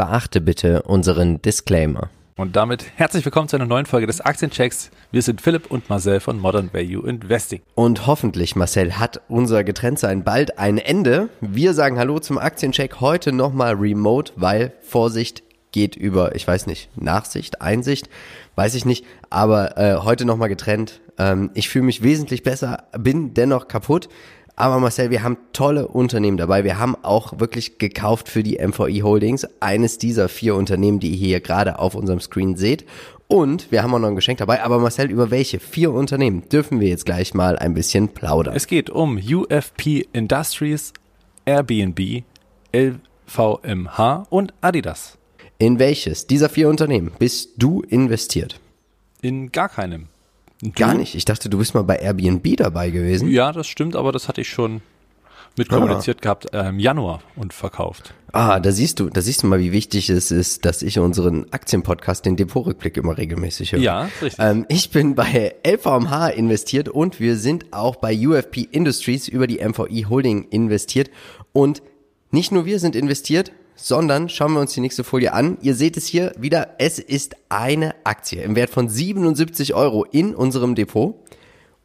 Beachte bitte unseren Disclaimer. Und damit herzlich willkommen zu einer neuen Folge des Aktienchecks. Wir sind Philipp und Marcel von Modern Value Investing. Und hoffentlich, Marcel, hat unser Getrenntsein bald ein Ende. Wir sagen Hallo zum Aktiencheck heute nochmal remote, weil Vorsicht geht über, ich weiß nicht, Nachsicht, Einsicht, weiß ich nicht, aber äh, heute nochmal getrennt. Ähm, ich fühle mich wesentlich besser, bin dennoch kaputt. Aber Marcel, wir haben tolle Unternehmen dabei. Wir haben auch wirklich gekauft für die MVI Holdings, eines dieser vier Unternehmen, die ihr hier gerade auf unserem Screen seht. Und wir haben auch noch ein Geschenk dabei. Aber Marcel, über welche vier Unternehmen dürfen wir jetzt gleich mal ein bisschen plaudern? Es geht um UFP Industries, Airbnb, LVMH und Adidas. In welches dieser vier Unternehmen bist du investiert? In gar keinem. Du? Gar nicht. Ich dachte, du bist mal bei Airbnb dabei gewesen. Ja, das stimmt, aber das hatte ich schon mitkommuniziert ah. gehabt äh, im Januar und verkauft. Ah, da siehst du, da siehst du mal, wie wichtig es ist, dass ich unseren Aktienpodcast, den Depotrückblick, immer regelmäßig höre. Ja, richtig. Ähm, ich bin bei LVMH investiert und wir sind auch bei UFP Industries über die MVI Holding investiert und nicht nur wir sind investiert, sondern schauen wir uns die nächste Folie an. Ihr seht es hier wieder, es ist eine Aktie im Wert von 77 Euro in unserem Depot.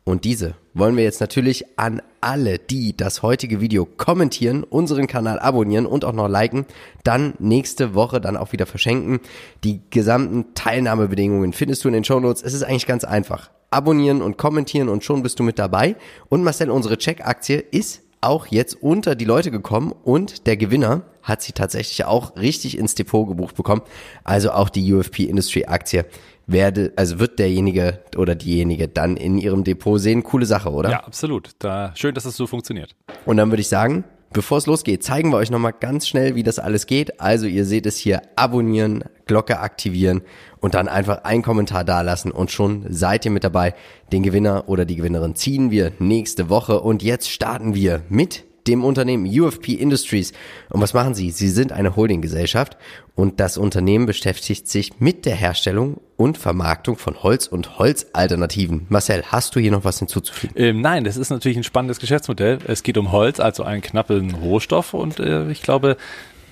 Und diese wollen wir jetzt natürlich an alle, die das heutige Video kommentieren, unseren Kanal abonnieren und auch noch liken, dann nächste Woche dann auch wieder verschenken. Die gesamten Teilnahmebedingungen findest du in den Show Notes. Es ist eigentlich ganz einfach. Abonnieren und kommentieren und schon bist du mit dabei. Und Marcel, unsere Check-Aktie ist auch jetzt unter die Leute gekommen und der Gewinner hat sie tatsächlich auch richtig ins Depot gebucht bekommen. Also auch die UFP Industry Aktie werde, also wird derjenige oder diejenige dann in ihrem Depot sehen. Coole Sache, oder? Ja, absolut. Da, schön, dass es so funktioniert. Und dann würde ich sagen, bevor es losgeht, zeigen wir euch nochmal ganz schnell, wie das alles geht. Also ihr seht es hier, abonnieren, Glocke aktivieren und dann einfach einen Kommentar dalassen und schon seid ihr mit dabei. Den Gewinner oder die Gewinnerin ziehen wir nächste Woche und jetzt starten wir mit dem Unternehmen UFP Industries. Und was machen sie? Sie sind eine Holdinggesellschaft und das Unternehmen beschäftigt sich mit der Herstellung und Vermarktung von Holz und Holzalternativen. Marcel, hast du hier noch was hinzuzufügen? Ähm, nein, das ist natürlich ein spannendes Geschäftsmodell. Es geht um Holz, also einen knappen Rohstoff und äh, ich glaube,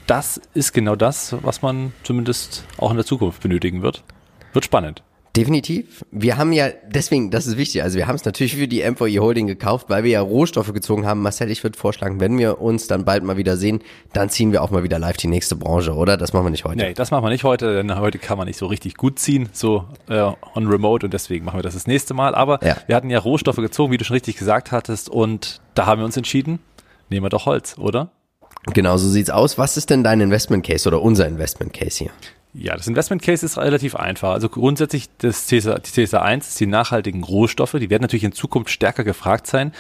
das ist genau das, was man zumindest auch in der Zukunft benötigen wird. Wird spannend. Definitiv. Wir haben ja, deswegen, das ist wichtig, also wir haben es natürlich für die MVI Holding gekauft, weil wir ja Rohstoffe gezogen haben. Marcel, ich würde vorschlagen, wenn wir uns dann bald mal wieder sehen, dann ziehen wir auch mal wieder live die nächste Branche, oder? Das machen wir nicht heute. Nee, das machen wir nicht heute, denn heute kann man nicht so richtig gut ziehen, so äh, on remote und deswegen machen wir das das nächste Mal. Aber ja. wir hatten ja Rohstoffe gezogen, wie du schon richtig gesagt hattest und da haben wir uns entschieden, nehmen wir doch Holz, oder? Genau, so sieht's aus. Was ist denn dein Investment Case oder unser Investment Case hier? Ja, das Investment Case ist relativ einfach. Also grundsätzlich das CSA, die CSA 1 ist die nachhaltigen Rohstoffe. Die werden natürlich in Zukunft stärker gefragt sein.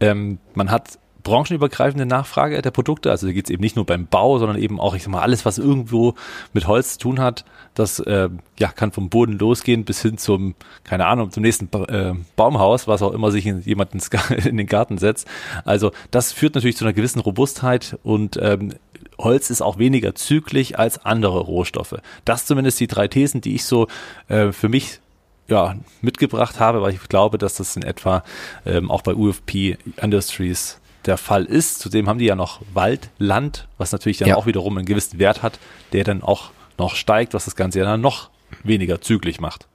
Ähm, man hat branchenübergreifende Nachfrage der Produkte. Also da geht es eben nicht nur beim Bau, sondern eben auch, ich sag mal, alles, was irgendwo mit Holz zu tun hat, das äh, ja, kann vom Boden losgehen bis hin zum, keine Ahnung, zum nächsten äh, Baumhaus, was auch immer sich in, jemand in den Garten setzt. Also das führt natürlich zu einer gewissen Robustheit und ähm, Holz ist auch weniger zügig als andere Rohstoffe. Das zumindest die drei Thesen, die ich so äh, für mich ja, mitgebracht habe, weil ich glaube, dass das in etwa ähm, auch bei UFP Industries der Fall ist. Zudem haben die ja noch Wald, Land, was natürlich dann ja. auch wiederum einen gewissen Wert hat, der dann auch noch steigt, was das Ganze ja dann noch weniger zügig macht.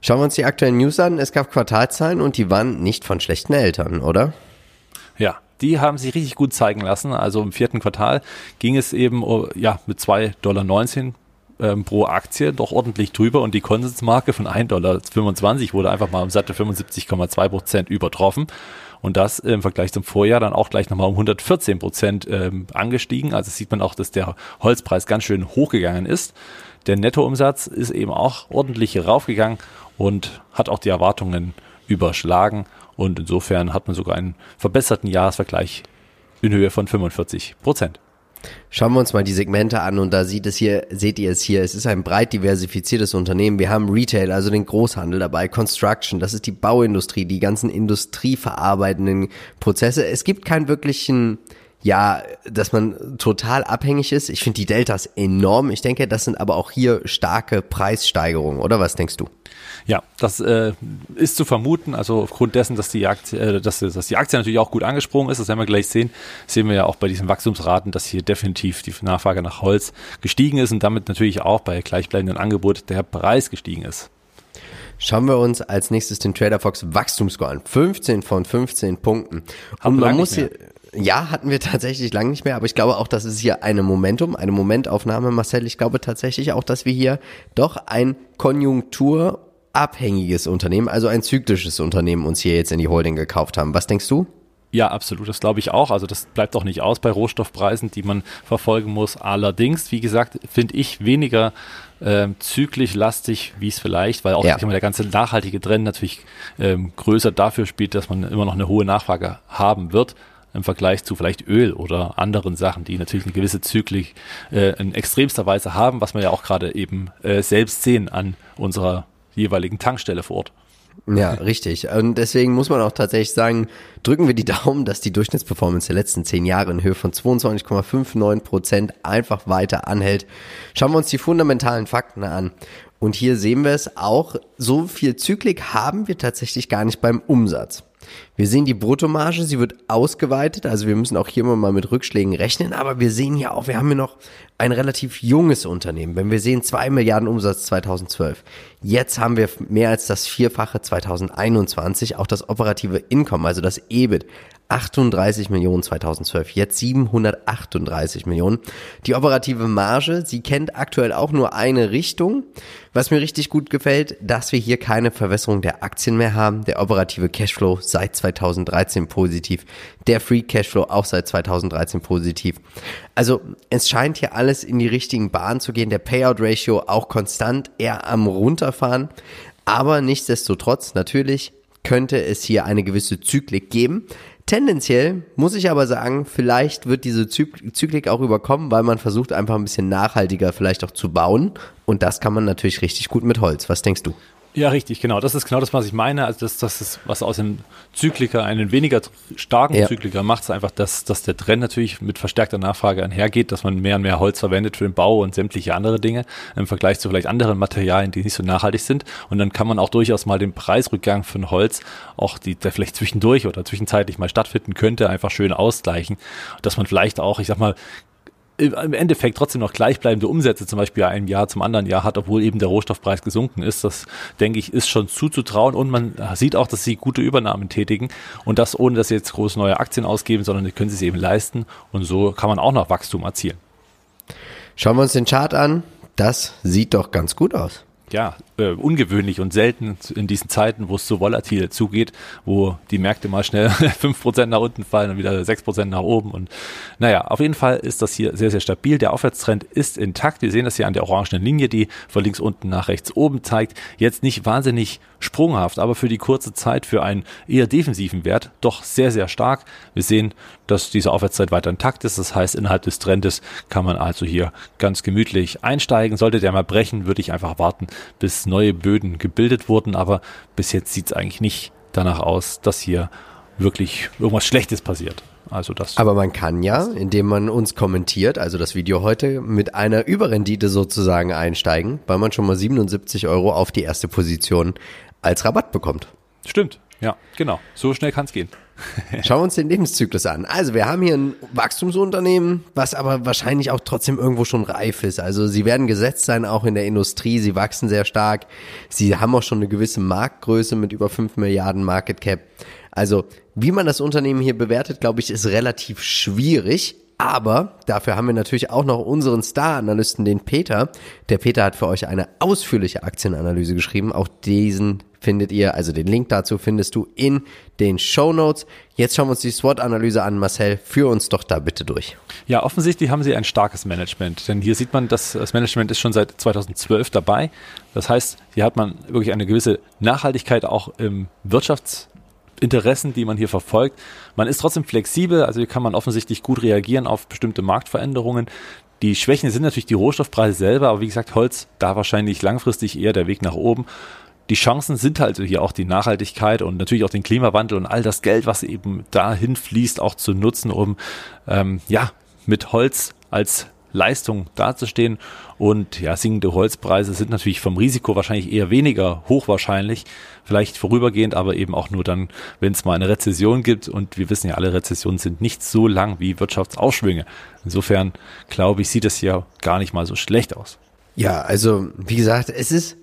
Schauen wir uns die aktuellen News an. Es gab Quartalzahlen und die waren nicht von schlechten Eltern, oder? Ja, die haben sich richtig gut zeigen lassen. Also im vierten Quartal ging es eben oh, ja, mit 2,19 Dollar ähm, pro Aktie doch ordentlich drüber und die Konsensmarke von 1,25 Dollar wurde einfach mal um satte 75,2 Prozent übertroffen. Und das im Vergleich zum Vorjahr dann auch gleich nochmal um 114 Prozent ähm, angestiegen. Also sieht man auch, dass der Holzpreis ganz schön hochgegangen ist. Der Nettoumsatz ist eben auch ordentlich raufgegangen und hat auch die Erwartungen überschlagen. Und insofern hat man sogar einen verbesserten Jahresvergleich in Höhe von 45 Prozent. Schauen wir uns mal die Segmente an und da sieht es hier, seht ihr es hier, es ist ein breit diversifiziertes Unternehmen. Wir haben Retail, also den Großhandel dabei, Construction, das ist die Bauindustrie, die ganzen industrieverarbeitenden Prozesse. Es gibt keinen wirklichen ja, dass man total abhängig ist. Ich finde die Deltas enorm. Ich denke, das sind aber auch hier starke Preissteigerungen, oder was denkst du? Ja, das äh, ist zu vermuten. Also aufgrund dessen, dass die Aktie, äh, dass, dass die Aktie natürlich auch gut angesprungen ist, das werden wir gleich sehen, sehen wir ja auch bei diesen Wachstumsraten, dass hier definitiv die Nachfrage nach Holz gestiegen ist und damit natürlich auch bei gleichbleibendem Angebot der Preis gestiegen ist. Schauen wir uns als nächstes den Trader Fox Wachstumsscore an. 15 von 15 Punkten. Und man muss hier, ja, hatten wir tatsächlich lange nicht mehr, aber ich glaube auch, das ist hier eine Momentum, eine Momentaufnahme, Marcel. Ich glaube tatsächlich auch, dass wir hier doch ein konjunkturabhängiges Unternehmen, also ein zyklisches Unternehmen uns hier jetzt in die Holding gekauft haben. Was denkst du? Ja, absolut, das glaube ich auch. Also das bleibt auch nicht aus bei Rohstoffpreisen, die man verfolgen muss. Allerdings, wie gesagt, finde ich weniger ähm, zyklisch lastig, wie es vielleicht, weil auch ja. der ganze nachhaltige Trend natürlich ähm, größer dafür spielt, dass man immer noch eine hohe Nachfrage haben wird im Vergleich zu vielleicht Öl oder anderen Sachen, die natürlich eine gewisse Zyklik äh, in extremster Weise haben, was wir ja auch gerade eben äh, selbst sehen an unserer jeweiligen Tankstelle vor Ort. Ja, richtig. Und deswegen muss man auch tatsächlich sagen, drücken wir die Daumen, dass die Durchschnittsperformance der letzten zehn Jahre in Höhe von 22,59 Prozent einfach weiter anhält. Schauen wir uns die fundamentalen Fakten an. Und hier sehen wir es auch, so viel Zyklik haben wir tatsächlich gar nicht beim Umsatz. Wir sehen die Bruttomarge, sie wird ausgeweitet, also wir müssen auch hier mal mit Rückschlägen rechnen, aber wir sehen ja auch, wir haben hier noch ein relativ junges Unternehmen. Wenn wir sehen, zwei Milliarden Umsatz 2012. Jetzt haben wir mehr als das Vierfache 2021, auch das operative Income, also das EBIT, 38 Millionen 2012, jetzt 738 Millionen. Die operative Marge, sie kennt aktuell auch nur eine Richtung. Was mir richtig gut gefällt, dass wir hier keine Verwässerung der Aktien mehr haben. Der operative Cashflow seit 2013 positiv. Der Free Cashflow auch seit 2013 positiv. Also es scheint hier alles in die richtigen Bahnen zu gehen. Der Payout Ratio auch konstant eher am runterfahren. Aber nichtsdestotrotz, natürlich könnte es hier eine gewisse Zyklik geben. Tendenziell muss ich aber sagen, vielleicht wird diese Zyklik auch überkommen, weil man versucht einfach ein bisschen nachhaltiger vielleicht auch zu bauen. Und das kann man natürlich richtig gut mit Holz. Was denkst du? Ja, richtig, genau. Das ist genau das, was ich meine. Also das, das ist, was aus dem Zykliker einen weniger starken ja. Zykliker macht, ist einfach, dass, dass der Trend natürlich mit verstärkter Nachfrage einhergeht, dass man mehr und mehr Holz verwendet für den Bau und sämtliche andere Dinge im Vergleich zu vielleicht anderen Materialien, die nicht so nachhaltig sind. Und dann kann man auch durchaus mal den Preisrückgang von Holz, auch die, der vielleicht zwischendurch oder zwischenzeitlich mal stattfinden könnte, einfach schön ausgleichen. Dass man vielleicht auch, ich sag mal, im Endeffekt trotzdem noch gleichbleibende Umsätze zum Beispiel einem Jahr zum anderen Jahr hat, obwohl eben der Rohstoffpreis gesunken ist. Das, denke ich, ist schon zuzutrauen und man sieht auch, dass sie gute Übernahmen tätigen und das ohne, dass sie jetzt groß neue Aktien ausgeben, sondern die können sie es eben leisten und so kann man auch noch Wachstum erzielen. Schauen wir uns den Chart an. Das sieht doch ganz gut aus ja, äh, ungewöhnlich und selten in diesen Zeiten, wo es so volatil zugeht, wo die Märkte mal schnell 5% nach unten fallen und wieder 6% nach oben. Und naja, auf jeden Fall ist das hier sehr, sehr stabil. Der Aufwärtstrend ist intakt. Wir sehen das hier an der orangenen Linie, die von links unten nach rechts oben zeigt. Jetzt nicht wahnsinnig sprunghaft, aber für die kurze Zeit für einen eher defensiven Wert doch sehr, sehr stark. Wir sehen, dass diese Aufwärtszeit weiter intakt ist. Das heißt, innerhalb des Trendes kann man also hier ganz gemütlich einsteigen. Sollte der mal brechen, würde ich einfach warten, bis neue Böden gebildet wurden. Aber bis jetzt sieht es eigentlich nicht danach aus, dass hier wirklich irgendwas Schlechtes passiert. Also das. Aber man kann ja, indem man uns kommentiert, also das Video heute, mit einer Überrendite sozusagen einsteigen, weil man schon mal 77 Euro auf die erste Position als Rabatt bekommt. Stimmt, ja, genau. So schnell kann es gehen. Schauen wir uns den Lebenszyklus an. Also wir haben hier ein Wachstumsunternehmen, was aber wahrscheinlich auch trotzdem irgendwo schon reif ist. Also sie werden gesetzt sein, auch in der Industrie. Sie wachsen sehr stark. Sie haben auch schon eine gewisse Marktgröße mit über 5 Milliarden Market Cap. Also wie man das Unternehmen hier bewertet, glaube ich, ist relativ schwierig. Aber dafür haben wir natürlich auch noch unseren Star-Analysten, den Peter. Der Peter hat für euch eine ausführliche Aktienanalyse geschrieben. Auch diesen findet ihr, also den Link dazu findest du in den Show Notes. Jetzt schauen wir uns die SWOT-Analyse an. Marcel, führ uns doch da bitte durch. Ja, offensichtlich haben sie ein starkes Management, denn hier sieht man, dass das Management ist schon seit 2012 dabei. Das heißt, hier hat man wirklich eine gewisse Nachhaltigkeit auch im Wirtschafts Interessen, die man hier verfolgt. Man ist trotzdem flexibel, also hier kann man offensichtlich gut reagieren auf bestimmte Marktveränderungen. Die Schwächen sind natürlich die Rohstoffpreise selber, aber wie gesagt, Holz da wahrscheinlich langfristig eher der Weg nach oben. Die Chancen sind halt hier auch die Nachhaltigkeit und natürlich auch den Klimawandel und all das Geld, was eben dahin fließt, auch zu nutzen, um ähm, ja mit Holz als Leistung dazustehen. Und ja, sinkende Holzpreise sind natürlich vom Risiko wahrscheinlich eher weniger hochwahrscheinlich, vielleicht vorübergehend, aber eben auch nur dann, wenn es mal eine Rezession gibt. Und wir wissen ja, alle Rezessionen sind nicht so lang wie Wirtschaftsausschwünge. Insofern glaube ich, sieht es ja gar nicht mal so schlecht aus. Ja, also wie gesagt, es ist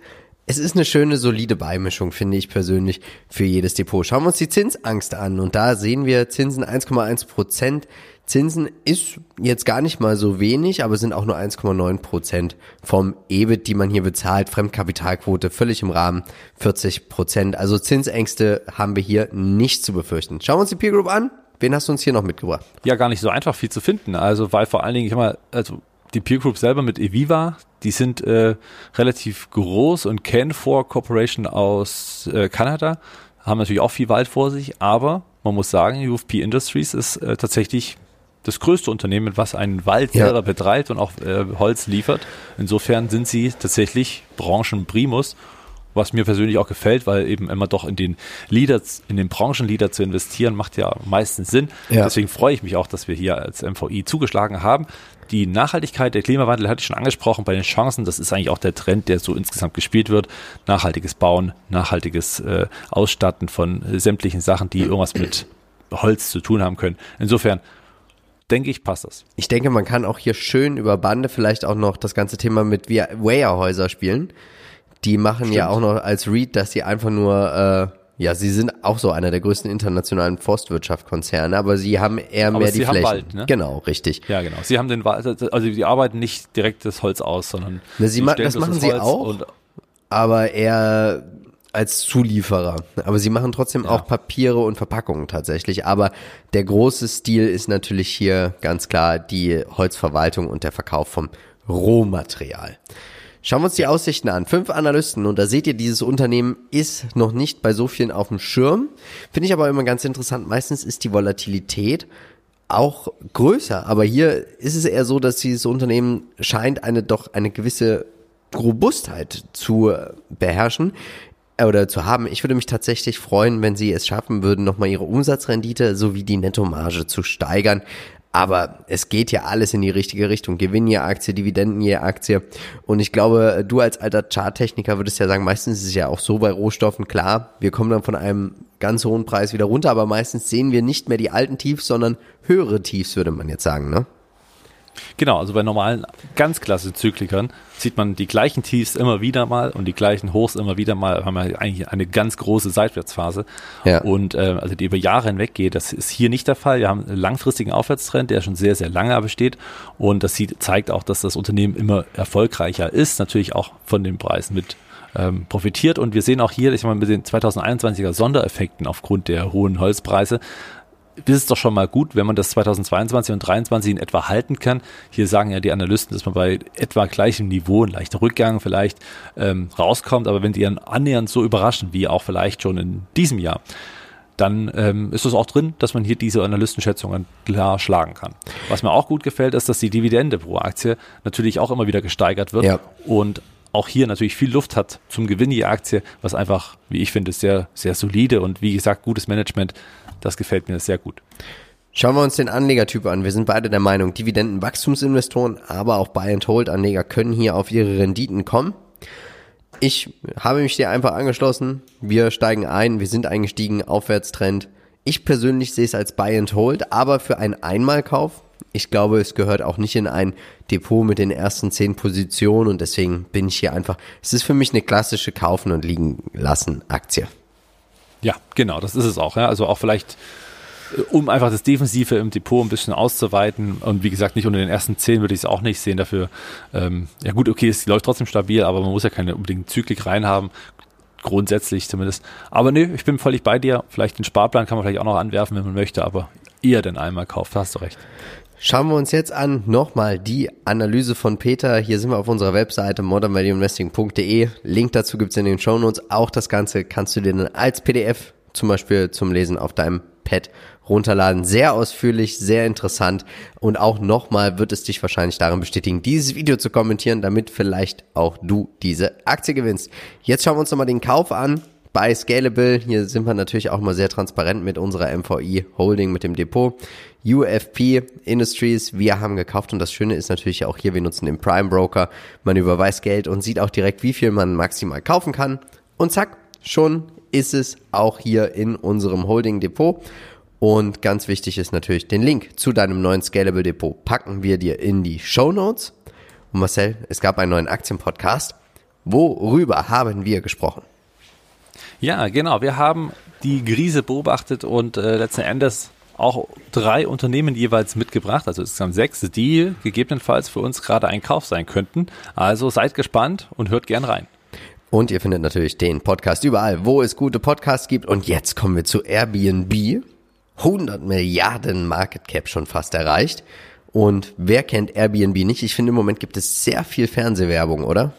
es ist eine schöne, solide Beimischung, finde ich persönlich, für jedes Depot. Schauen wir uns die Zinsangst an und da sehen wir Zinsen 1,1 Prozent. Zinsen ist jetzt gar nicht mal so wenig, aber sind auch nur 1,9 Prozent vom EBIT, die man hier bezahlt. Fremdkapitalquote völlig im Rahmen, 40 Prozent. Also Zinsängste haben wir hier nicht zu befürchten. Schauen wir uns die Peer Group an. Wen hast du uns hier noch mitgebracht? Ja, gar nicht so einfach viel zu finden. Also, weil vor allen Dingen, ich mal, also die Peer Group selber mit Eviva, die sind äh, relativ groß und Canfor Corporation aus äh, Kanada haben natürlich auch viel Wald vor sich, aber man muss sagen, UFP Industries ist äh, tatsächlich das größte Unternehmen, was einen Wald ja. selber betreibt und auch äh, Holz liefert. Insofern sind sie tatsächlich Branchenprimus was mir persönlich auch gefällt, weil eben immer doch in den Leaders, in den Branchenleader zu investieren, macht ja meistens Sinn. Ja. Deswegen freue ich mich auch, dass wir hier als MVI zugeschlagen haben. Die Nachhaltigkeit, der Klimawandel hatte ich schon angesprochen bei den Chancen. Das ist eigentlich auch der Trend, der so insgesamt gespielt wird. Nachhaltiges Bauen, nachhaltiges äh, Ausstatten von äh, sämtlichen Sachen, die irgendwas mit Holz zu tun haben können. Insofern denke ich, passt das. Ich denke, man kann auch hier schön über Bande vielleicht auch noch das ganze Thema mit Weyerhäuser spielen. Die machen Stimmt. ja auch noch als Read, dass sie einfach nur, äh, ja, sie sind auch so einer der größten internationalen Forstwirtschaftskonzerne, aber sie haben eher aber mehr die Flächen. Wald, ne? Genau, richtig. Ja, genau. Sie haben den Wald, also die arbeiten nicht direkt das Holz aus, sondern Na, sie ma das machen das sie auch, aber eher als Zulieferer. Aber sie machen trotzdem ja. auch Papiere und Verpackungen tatsächlich. Aber der große Stil ist natürlich hier ganz klar die Holzverwaltung und der Verkauf vom Rohmaterial. Schauen wir uns die Aussichten an. Fünf Analysten und da seht ihr, dieses Unternehmen ist noch nicht bei so vielen auf dem Schirm. Finde ich aber immer ganz interessant. Meistens ist die Volatilität auch größer. Aber hier ist es eher so, dass dieses Unternehmen scheint eine doch eine gewisse Robustheit zu beherrschen äh, oder zu haben. Ich würde mich tatsächlich freuen, wenn sie es schaffen würden, nochmal ihre Umsatzrendite sowie die Nettomarge zu steigern. Aber es geht ja alles in die richtige Richtung. Gewinn je Aktie, Dividenden je Aktie. Und ich glaube, du als alter Charttechniker würdest ja sagen, meistens ist es ja auch so bei Rohstoffen, klar, wir kommen dann von einem ganz hohen Preis wieder runter, aber meistens sehen wir nicht mehr die alten Tiefs, sondern höhere Tiefs, würde man jetzt sagen, ne? Genau, also bei normalen, ganz klassischen Zyklikern sieht man die gleichen Tiefs immer wieder mal und die gleichen Hochs immer wieder mal. Haben wir eigentlich eine ganz große Seitwärtsphase. Ja. Und äh, also die über Jahre hinweg geht. Das ist hier nicht der Fall. Wir haben einen langfristigen Aufwärtstrend, der schon sehr, sehr lange besteht. Und das sieht, zeigt auch, dass das Unternehmen immer erfolgreicher ist. Natürlich auch von den Preisen mit ähm, profitiert. Und wir sehen auch hier, ich meine, mit den 2021er Sondereffekten aufgrund der hohen Holzpreise, ist es doch schon mal gut, wenn man das 2022 und 2023 in etwa halten kann. Hier sagen ja die Analysten, dass man bei etwa gleichem Niveau, ein leichter Rückgang vielleicht ähm, rauskommt, aber wenn die dann annähernd so überraschen, wie auch vielleicht schon in diesem Jahr, dann ähm, ist es auch drin, dass man hier diese Analystenschätzungen klar schlagen kann. Was mir auch gut gefällt, ist, dass die Dividende pro Aktie natürlich auch immer wieder gesteigert wird ja. und auch hier natürlich viel Luft hat zum Gewinn die Aktie, was einfach, wie ich finde, sehr, sehr solide und wie gesagt, gutes Management das gefällt mir sehr gut. Schauen wir uns den Anlegertyp an. Wir sind beide der Meinung, Dividendenwachstumsinvestoren, aber auch Buy-and-Hold-Anleger können hier auf ihre Renditen kommen. Ich habe mich dir einfach angeschlossen. Wir steigen ein. Wir sind eingestiegen. Aufwärtstrend. Ich persönlich sehe es als Buy and Hold, aber für einen Einmalkauf. Ich glaube, es gehört auch nicht in ein Depot mit den ersten zehn Positionen und deswegen bin ich hier einfach. Es ist für mich eine klassische Kaufen und liegen lassen Aktie. Ja, genau, das ist es auch. Ja. Also auch vielleicht, äh, um einfach das Defensive im Depot ein bisschen auszuweiten. Und wie gesagt, nicht unter den ersten zehn würde ich es auch nicht sehen. Dafür, ähm, ja gut, okay, es läuft trotzdem stabil, aber man muss ja keine unbedingt Zyklik reinhaben. Grundsätzlich zumindest. Aber nö, ich bin völlig bei dir. Vielleicht den Sparplan kann man vielleicht auch noch anwerfen, wenn man möchte, aber eher denn einmal kauft, hast du recht. Schauen wir uns jetzt an nochmal die Analyse von Peter. Hier sind wir auf unserer Webseite modernvalueinvesting.de. Link dazu gibt's in den Show Notes. Auch das Ganze kannst du dir dann als PDF zum Beispiel zum Lesen auf deinem Pad runterladen. Sehr ausführlich, sehr interessant und auch nochmal wird es dich wahrscheinlich darin bestätigen, dieses Video zu kommentieren, damit vielleicht auch du diese Aktie gewinnst. Jetzt schauen wir uns nochmal den Kauf an bei Scalable. Hier sind wir natürlich auch mal sehr transparent mit unserer MVI Holding, mit dem Depot. UFP Industries, wir haben gekauft und das Schöne ist natürlich auch hier, wir nutzen den Prime Broker. Man überweist Geld und sieht auch direkt, wie viel man maximal kaufen kann. Und zack, schon ist es auch hier in unserem Holding Depot. Und ganz wichtig ist natürlich, den Link zu deinem neuen Scalable Depot packen wir dir in die Show Notes. Und Marcel, es gab einen neuen Aktienpodcast. Worüber haben wir gesprochen? Ja, genau. Wir haben die Krise beobachtet und äh, letzten Endes auch drei Unternehmen jeweils mitgebracht, also insgesamt sechs, die gegebenenfalls für uns gerade ein Kauf sein könnten. Also seid gespannt und hört gern rein. Und ihr findet natürlich den Podcast überall, wo es gute Podcasts gibt. Und jetzt kommen wir zu Airbnb. 100 Milliarden Market Cap schon fast erreicht. Und wer kennt Airbnb nicht? Ich finde, im Moment gibt es sehr viel Fernsehwerbung, oder?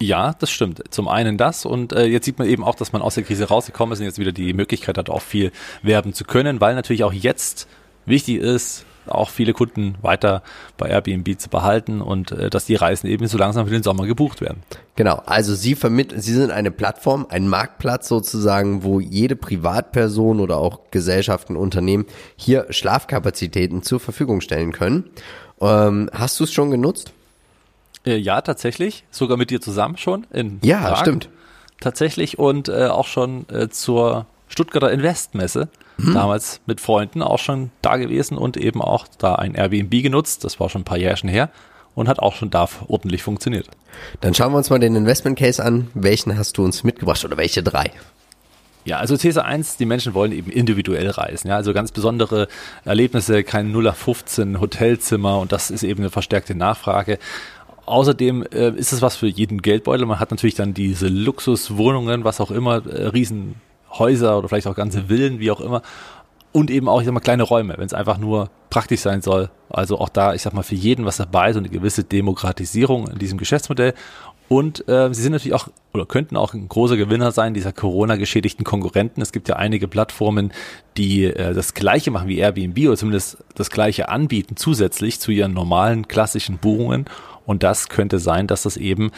Ja, das stimmt. Zum einen das und äh, jetzt sieht man eben auch, dass man aus der Krise rausgekommen ist und jetzt wieder die Möglichkeit hat, auch viel werben zu können, weil natürlich auch jetzt wichtig ist, auch viele Kunden weiter bei Airbnb zu behalten und äh, dass die Reisen eben so langsam für den Sommer gebucht werden. Genau, also Sie vermitteln, Sie sind eine Plattform, ein Marktplatz sozusagen, wo jede Privatperson oder auch Gesellschaften, Unternehmen hier Schlafkapazitäten zur Verfügung stellen können. Ähm, hast du es schon genutzt? Äh, ja, tatsächlich. Sogar mit dir zusammen schon. In ja, Prag. stimmt. Tatsächlich und äh, auch schon äh, zur Stuttgarter Investmesse. Mhm. Damals mit Freunden auch schon da gewesen und eben auch da ein Airbnb genutzt. Das war schon ein paar Jährchen her und hat auch schon da ordentlich funktioniert. Dann schauen wir uns mal den Investment Case an. Welchen hast du uns mitgebracht oder welche drei? Ja, also These 1, die Menschen wollen eben individuell reisen. Ja, also ganz besondere Erlebnisse, kein 0 15 Hotelzimmer und das ist eben eine verstärkte Nachfrage. Außerdem äh, ist es was für jeden Geldbeutel. Man hat natürlich dann diese Luxuswohnungen, was auch immer, äh, Riesenhäuser oder vielleicht auch ganze Villen, wie auch immer. Und eben auch, ich sag mal, kleine Räume, wenn es einfach nur praktisch sein soll. Also auch da, ich sag mal, für jeden was dabei, so eine gewisse Demokratisierung in diesem Geschäftsmodell. Und äh, sie sind natürlich auch oder könnten auch ein großer Gewinner sein dieser Corona-geschädigten Konkurrenten. Es gibt ja einige Plattformen, die äh, das Gleiche machen wie Airbnb oder zumindest das Gleiche anbieten zusätzlich zu ihren normalen klassischen Buchungen. Und das könnte sein, dass das eben,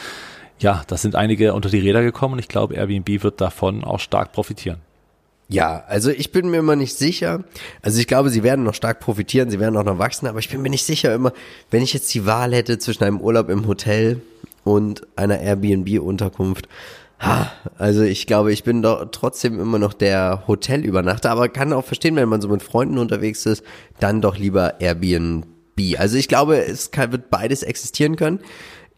ja, das sind einige unter die Räder gekommen und ich glaube, Airbnb wird davon auch stark profitieren. Ja, also ich bin mir immer nicht sicher. Also ich glaube, sie werden noch stark profitieren, sie werden auch noch wachsen, aber ich bin mir nicht sicher immer, wenn ich jetzt die Wahl hätte zwischen einem Urlaub im Hotel und einer Airbnb-Unterkunft. Also ich glaube, ich bin doch trotzdem immer noch der Hotelübernachter, aber kann auch verstehen, wenn man so mit Freunden unterwegs ist, dann doch lieber Airbnb. Also ich glaube, es kann, wird beides existieren können.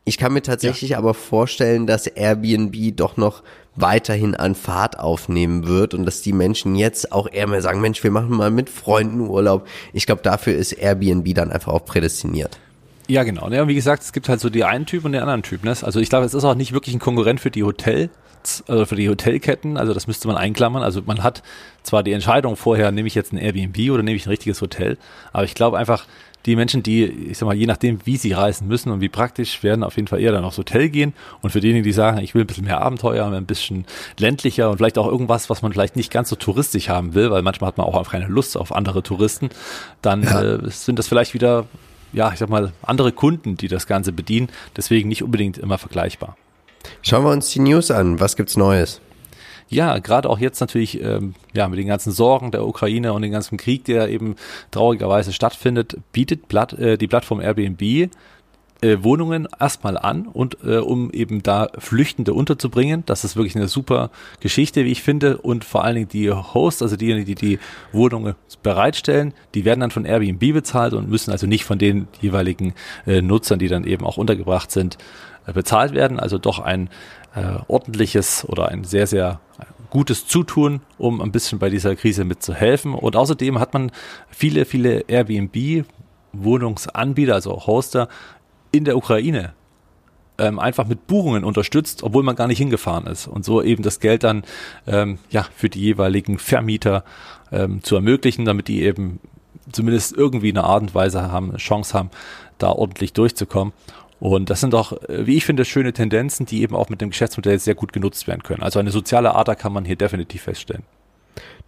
Ich kann mir tatsächlich ja. aber vorstellen, dass Airbnb doch noch weiterhin an Fahrt aufnehmen wird und dass die Menschen jetzt auch eher mehr sagen, Mensch, wir machen mal mit Freunden Urlaub. Ich glaube, dafür ist Airbnb dann einfach auch prädestiniert. Ja, genau. Ja, wie gesagt, es gibt halt so die einen Typ und den anderen Typ. Ne? Also ich glaube, es ist auch nicht wirklich ein Konkurrent für die Hotel, also für die Hotelketten. Also das müsste man einklammern. Also man hat zwar die Entscheidung vorher, nehme ich jetzt ein Airbnb oder nehme ich ein richtiges Hotel, aber ich glaube einfach, die Menschen, die, ich sag mal, je nachdem, wie sie reisen müssen und wie praktisch, werden auf jeden Fall eher dann aufs Hotel gehen. Und für diejenigen, die sagen, ich will ein bisschen mehr Abenteuer, ein bisschen ländlicher und vielleicht auch irgendwas, was man vielleicht nicht ganz so touristisch haben will, weil manchmal hat man auch einfach keine Lust auf andere Touristen, dann ja. äh, sind das vielleicht wieder, ja, ich sag mal, andere Kunden, die das Ganze bedienen. Deswegen nicht unbedingt immer vergleichbar. Schauen wir uns die News an. Was gibt's Neues? Ja, gerade auch jetzt natürlich ähm, ja mit den ganzen Sorgen der Ukraine und dem ganzen Krieg, der eben traurigerweise stattfindet, bietet Platt, äh, die Plattform Airbnb äh, Wohnungen erstmal an und äh, um eben da Flüchtende unterzubringen. Das ist wirklich eine super Geschichte, wie ich finde. Und vor allen Dingen die Hosts, also diejenigen, die die Wohnungen bereitstellen, die werden dann von Airbnb bezahlt und müssen also nicht von den jeweiligen äh, Nutzern, die dann eben auch untergebracht sind, äh, bezahlt werden. Also doch ein äh, ordentliches oder ein sehr, sehr gutes Zutun, um ein bisschen bei dieser Krise mitzuhelfen. Und außerdem hat man viele, viele Airbnb-Wohnungsanbieter, also auch Hoster, in der Ukraine ähm, einfach mit Buchungen unterstützt, obwohl man gar nicht hingefahren ist. Und so eben das Geld dann ähm, ja für die jeweiligen Vermieter ähm, zu ermöglichen, damit die eben zumindest irgendwie eine Art und Weise haben, eine Chance haben, da ordentlich durchzukommen. Und das sind doch, äh, wie ich finde, schöne Tendenzen, die eben auch mit dem Geschäftsmodell sehr gut genutzt werden können. Also eine soziale Ader kann man hier definitiv feststellen.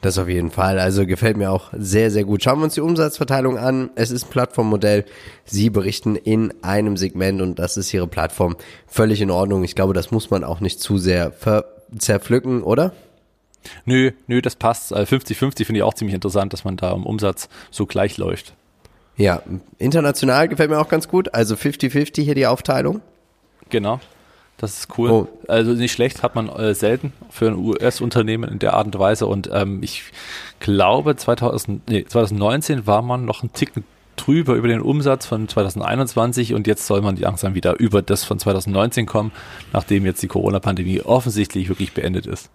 Das auf jeden Fall. Also gefällt mir auch sehr, sehr gut. Schauen wir uns die Umsatzverteilung an. Es ist ein Plattformmodell. Sie berichten in einem Segment und das ist Ihre Plattform. Völlig in Ordnung. Ich glaube, das muss man auch nicht zu sehr zerpflücken, oder? Nö, nö, das passt. 50-50 also finde ich auch ziemlich interessant, dass man da im Umsatz so gleich läuft. Ja, international gefällt mir auch ganz gut. Also 50-50 hier die Aufteilung. Genau. Das ist cool. Oh. Also nicht schlecht, hat man äh, selten für ein US-Unternehmen in der Art und Weise. Und ähm, ich glaube, 2000, nee, 2019 war man noch ein Ticken drüber über den Umsatz von 2021 und jetzt soll man langsam wieder über das von 2019 kommen, nachdem jetzt die Corona-Pandemie offensichtlich wirklich beendet ist.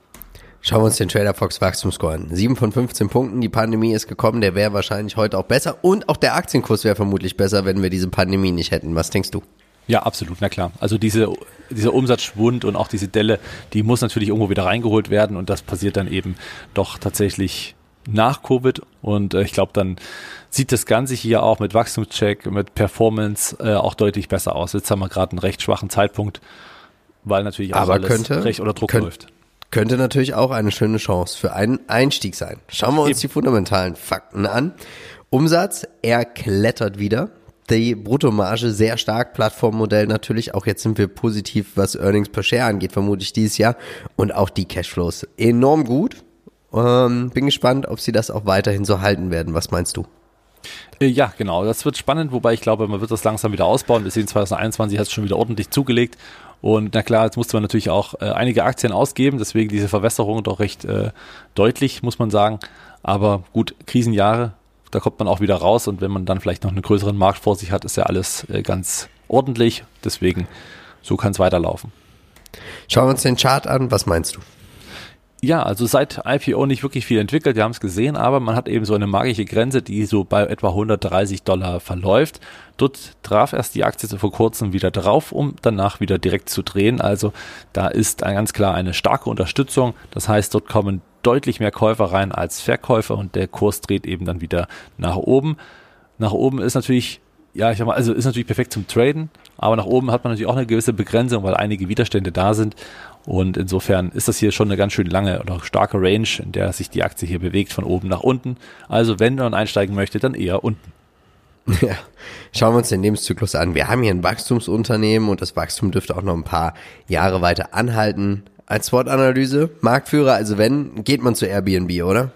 Schauen wir uns den Trader Fox Wachstumscore an. 7 von 15 Punkten, die Pandemie ist gekommen, der wäre wahrscheinlich heute auch besser und auch der Aktienkurs wäre vermutlich besser, wenn wir diese Pandemie nicht hätten. Was denkst du? Ja, absolut, na klar. Also diese, dieser Umsatzschwund und auch diese Delle, die muss natürlich irgendwo wieder reingeholt werden und das passiert dann eben doch tatsächlich nach Covid und äh, ich glaube, dann sieht das Ganze hier auch mit Wachstumscheck, mit Performance äh, auch deutlich besser aus. Jetzt haben wir gerade einen recht schwachen Zeitpunkt, weil natürlich auch Aber alles könnte, recht unter Druck könnt, läuft. Könnte natürlich auch eine schöne Chance für einen Einstieg sein. Schauen wir uns eben. die fundamentalen Fakten an. Umsatz, er klettert wieder die Bruttomarge sehr stark, Plattformmodell natürlich. Auch jetzt sind wir positiv, was Earnings per Share angeht, vermutlich dieses Jahr. Und auch die Cashflows enorm gut. Ähm, bin gespannt, ob sie das auch weiterhin so halten werden. Was meinst du? Äh, ja, genau. Das wird spannend, wobei ich glaube, man wird das langsam wieder ausbauen. Wir sehen 2021 hat es schon wieder ordentlich zugelegt. Und na klar, jetzt musste man natürlich auch äh, einige Aktien ausgeben, deswegen diese Verwässerung doch recht äh, deutlich, muss man sagen. Aber gut, Krisenjahre, da kommt man auch wieder raus und wenn man dann vielleicht noch einen größeren Markt vor sich hat, ist ja alles äh, ganz ordentlich. Deswegen, so kann es weiterlaufen. Schauen wir uns den Chart an. Was meinst du? Ja, also seit IPO nicht wirklich viel entwickelt, wir haben es gesehen, aber man hat eben so eine magische Grenze, die so bei etwa 130 Dollar verläuft. Dort traf erst die Aktie so vor kurzem wieder drauf, um danach wieder direkt zu drehen. Also da ist ganz klar eine starke Unterstützung. Das heißt, dort kommen deutlich mehr Käufer rein als Verkäufer und der Kurs dreht eben dann wieder nach oben. Nach oben ist natürlich, ja, ich sag mal, also ist natürlich perfekt zum Traden, aber nach oben hat man natürlich auch eine gewisse Begrenzung, weil einige Widerstände da sind. Und insofern ist das hier schon eine ganz schön lange oder starke Range, in der sich die Aktie hier bewegt von oben nach unten. Also wenn man einsteigen möchte, dann eher unten. Ja, schauen wir uns den Lebenszyklus an. Wir haben hier ein Wachstumsunternehmen und das Wachstum dürfte auch noch ein paar Jahre weiter anhalten als SWOT-Analyse, Marktführer, also wenn, geht man zu Airbnb, oder?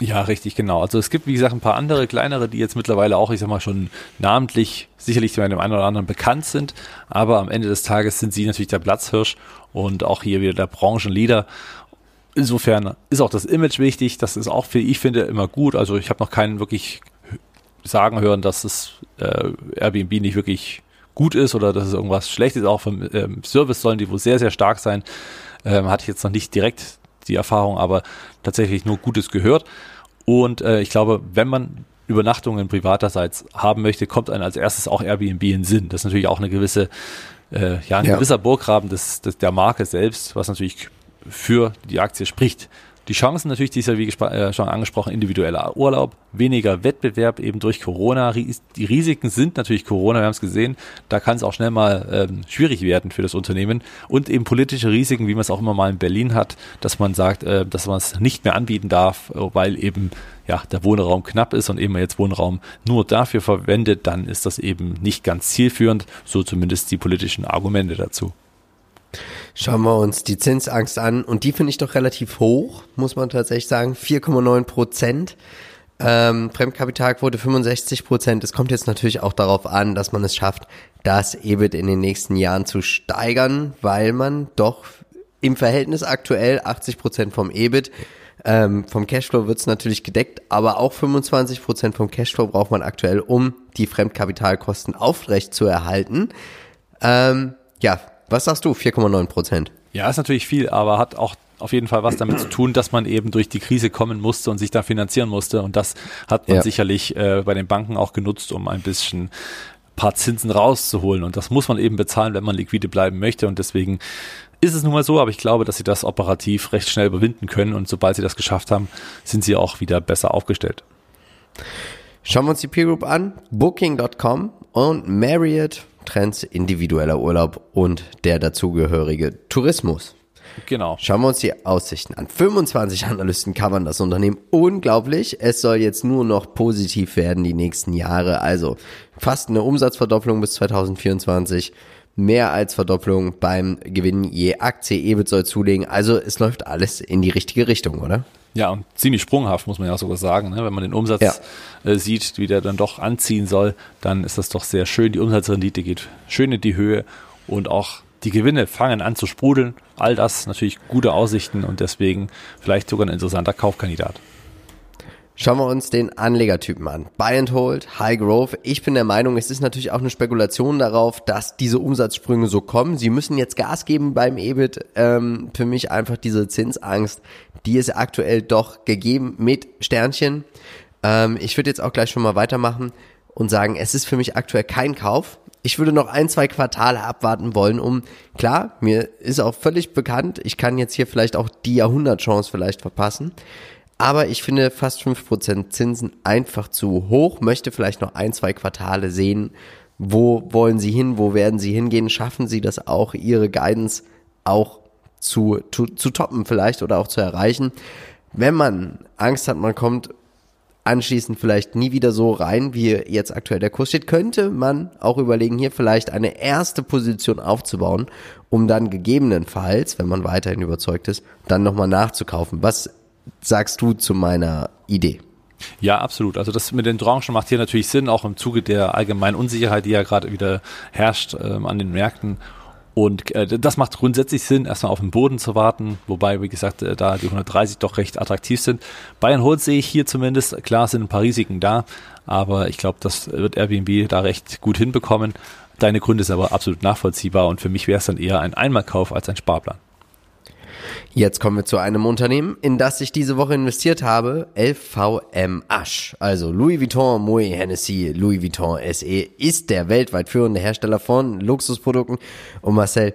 Ja, richtig, genau. Also es gibt, wie gesagt, ein paar andere kleinere, die jetzt mittlerweile auch, ich sag mal, schon namentlich sicherlich bei dem einen oder anderen bekannt sind. Aber am Ende des Tages sind sie natürlich der Platzhirsch und auch hier wieder der Branchenleader. Insofern ist auch das Image wichtig. Das ist auch, wie ich finde, immer gut. Also ich habe noch keinen wirklich sagen hören, dass es äh, Airbnb nicht wirklich gut ist oder dass es irgendwas schlecht ist. Auch vom ähm, Service sollen die wohl sehr, sehr stark sein. Ähm, hatte ich jetzt noch nicht direkt die Erfahrung, aber tatsächlich nur Gutes gehört. Und äh, ich glaube, wenn man Übernachtungen privaterseits haben möchte, kommt einem als erstes auch Airbnb in Sinn. Das ist natürlich auch eine gewisse, äh, ja, ein ja. gewisser Burggraben des, des, der Marke selbst, was natürlich für die Aktie spricht. Die Chancen natürlich, die ist ja wie äh, schon angesprochen, individueller Urlaub, weniger Wettbewerb eben durch Corona. Die Risiken sind natürlich Corona, wir haben es gesehen. Da kann es auch schnell mal ähm, schwierig werden für das Unternehmen. Und eben politische Risiken, wie man es auch immer mal in Berlin hat, dass man sagt, äh, dass man es nicht mehr anbieten darf, äh, weil eben ja, der Wohnraum knapp ist und eben jetzt Wohnraum nur dafür verwendet, dann ist das eben nicht ganz zielführend, so zumindest die politischen Argumente dazu. Schauen wir uns die Zinsangst an und die finde ich doch relativ hoch, muss man tatsächlich sagen. 4,9 Prozent. Ähm, Fremdkapitalquote 65 Prozent. Es kommt jetzt natürlich auch darauf an, dass man es schafft, das EBIT in den nächsten Jahren zu steigern, weil man doch im Verhältnis aktuell 80 Prozent vom EBIT ähm, vom Cashflow wird es natürlich gedeckt, aber auch 25 Prozent vom Cashflow braucht man aktuell, um die Fremdkapitalkosten aufrecht zu erhalten. Ähm, ja, was sagst du, 4,9 Prozent? Ja, ist natürlich viel, aber hat auch auf jeden Fall was damit zu tun, dass man eben durch die Krise kommen musste und sich da finanzieren musste. Und das hat man ja. sicherlich äh, bei den Banken auch genutzt, um ein bisschen paar Zinsen rauszuholen. Und das muss man eben bezahlen, wenn man liquide bleiben möchte. Und deswegen ist es nun mal so, aber ich glaube, dass sie das operativ recht schnell überwinden können. Und sobald sie das geschafft haben, sind sie auch wieder besser aufgestellt. Schauen wir uns die Peer Group an. Booking.com und Marriott Trends individueller Urlaub und der dazugehörige Tourismus. Genau. Schauen wir uns die Aussichten an. 25 Analysten covern das Unternehmen unglaublich. Es soll jetzt nur noch positiv werden die nächsten Jahre. Also fast eine Umsatzverdopplung bis 2024. Mehr als Verdopplung beim Gewinn je Aktie. EBIT soll zulegen. Also es läuft alles in die richtige Richtung, oder? Ja, und ziemlich sprunghaft, muss man ja auch sogar sagen. Ne? Wenn man den Umsatz ja. äh, sieht, wie der dann doch anziehen soll, dann ist das doch sehr schön. Die Umsatzrendite geht schön in die Höhe und auch die Gewinne fangen an zu sprudeln. All das natürlich gute Aussichten und deswegen vielleicht sogar ein interessanter Kaufkandidat. Schauen wir uns den Anlegertypen an. Buy and Hold, High Growth. Ich bin der Meinung, es ist natürlich auch eine Spekulation darauf, dass diese Umsatzsprünge so kommen. Sie müssen jetzt Gas geben beim EBIT. Ähm, für mich einfach diese Zinsangst, die ist aktuell doch gegeben mit Sternchen. Ähm, ich würde jetzt auch gleich schon mal weitermachen und sagen, es ist für mich aktuell kein Kauf. Ich würde noch ein, zwei Quartale abwarten wollen, um, klar, mir ist auch völlig bekannt, ich kann jetzt hier vielleicht auch die Jahrhundertchance vielleicht verpassen. Aber ich finde fast fünf Prozent Zinsen einfach zu hoch, möchte vielleicht noch ein, zwei Quartale sehen. Wo wollen Sie hin? Wo werden Sie hingehen? Schaffen Sie das auch, Ihre Guidance auch zu, zu, zu toppen vielleicht oder auch zu erreichen? Wenn man Angst hat, man kommt anschließend vielleicht nie wieder so rein, wie jetzt aktuell der Kurs steht, könnte man auch überlegen, hier vielleicht eine erste Position aufzubauen, um dann gegebenenfalls, wenn man weiterhin überzeugt ist, dann nochmal nachzukaufen. Was sagst du zu meiner Idee? Ja, absolut. Also das mit den Tranchen macht hier natürlich Sinn, auch im Zuge der allgemeinen Unsicherheit, die ja gerade wieder herrscht ähm, an den Märkten. Und äh, das macht grundsätzlich Sinn, erstmal auf den Boden zu warten, wobei, wie gesagt, äh, da die 130 doch recht attraktiv sind. Bayern Hold sehe ich hier zumindest, klar sind ein paar Risiken da, aber ich glaube, das wird Airbnb da recht gut hinbekommen. Deine Gründe sind aber absolut nachvollziehbar und für mich wäre es dann eher ein Einmalkauf als ein Sparplan. Jetzt kommen wir zu einem Unternehmen, in das ich diese Woche investiert habe, LVM Asch. Also Louis Vuitton Moet Hennessy Louis Vuitton SE ist der weltweit führende Hersteller von Luxusprodukten. Und Marcel,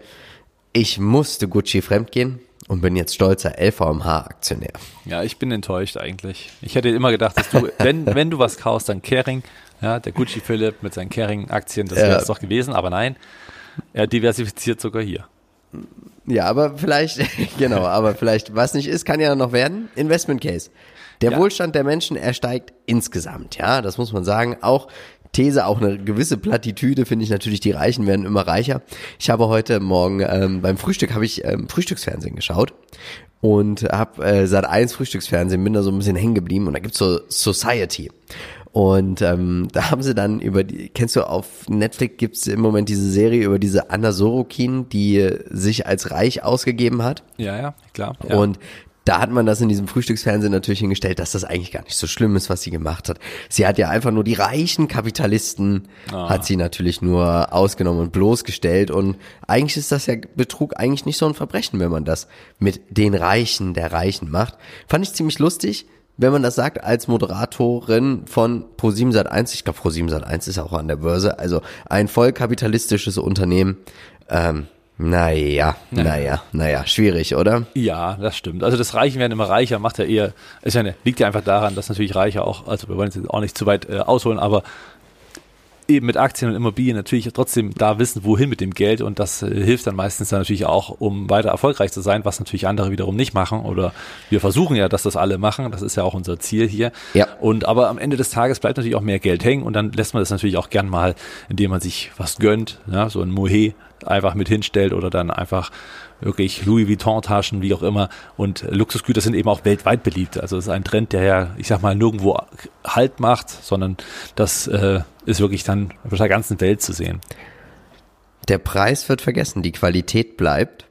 ich musste Gucci fremdgehen und bin jetzt stolzer LVMH-Aktionär. Ja, ich bin enttäuscht eigentlich. Ich hätte immer gedacht, dass du, wenn, wenn du was kaufst, dann Kering, ja, der Gucci Philipp mit seinen Kering-Aktien, das wäre es doch gewesen, aber nein, er diversifiziert sogar hier. Ja, aber vielleicht, genau, aber vielleicht, was nicht ist, kann ja noch werden. Investment Case. Der ja. Wohlstand der Menschen, er steigt insgesamt, ja, das muss man sagen. Auch These, auch eine gewisse Plattitüde, finde ich natürlich, die Reichen werden immer reicher. Ich habe heute Morgen ähm, beim Frühstück, habe ich ähm, Frühstücksfernsehen geschaut und habe äh, seit eins Frühstücksfernsehen, bin da so ein bisschen hängen geblieben und da gibt's so Society. Und ähm, da haben sie dann über die, kennst du auf Netflix gibt's im Moment diese Serie über diese Anna Sorokin, die sich als reich ausgegeben hat. Ja, ja, klar. Ja. Und da hat man das in diesem Frühstücksfernsehen natürlich hingestellt, dass das eigentlich gar nicht so schlimm ist, was sie gemacht hat. Sie hat ja einfach nur die reichen Kapitalisten, ah. hat sie natürlich nur ausgenommen und bloßgestellt. Und eigentlich ist das ja Betrug eigentlich nicht so ein Verbrechen, wenn man das mit den Reichen der Reichen macht. Fand ich ziemlich lustig wenn man das sagt, als Moderatorin von Pro7 Sat1, ich glaube Pro7 Sat1 ist auch an der Börse, also ein vollkapitalistisches Unternehmen, ähm, naja, naja, naja, schwierig, oder? Ja, das stimmt. Also das Reichen werden immer reicher, macht ja eher, ist ja, liegt ja einfach daran, dass natürlich Reiche auch, also wir wollen jetzt auch nicht zu weit äh, ausholen, aber eben mit Aktien und Immobilien natürlich trotzdem da wissen, wohin mit dem Geld und das äh, hilft dann meistens dann natürlich auch, um weiter erfolgreich zu sein, was natürlich andere wiederum nicht machen oder wir versuchen ja, dass das alle machen, das ist ja auch unser Ziel hier. Ja. Und aber am Ende des Tages bleibt natürlich auch mehr Geld hängen und dann lässt man das natürlich auch gern mal, indem man sich was gönnt, ja, so ein Mohe einfach mit hinstellt oder dann einfach wirklich Louis Vuitton-Taschen, wie auch immer. Und Luxusgüter sind eben auch weltweit beliebt. Also es ist ein Trend, der ja, ich sag mal, nirgendwo Halt macht, sondern das äh, ist wirklich dann auf der ganzen Welt zu sehen. Der Preis wird vergessen, die Qualität bleibt.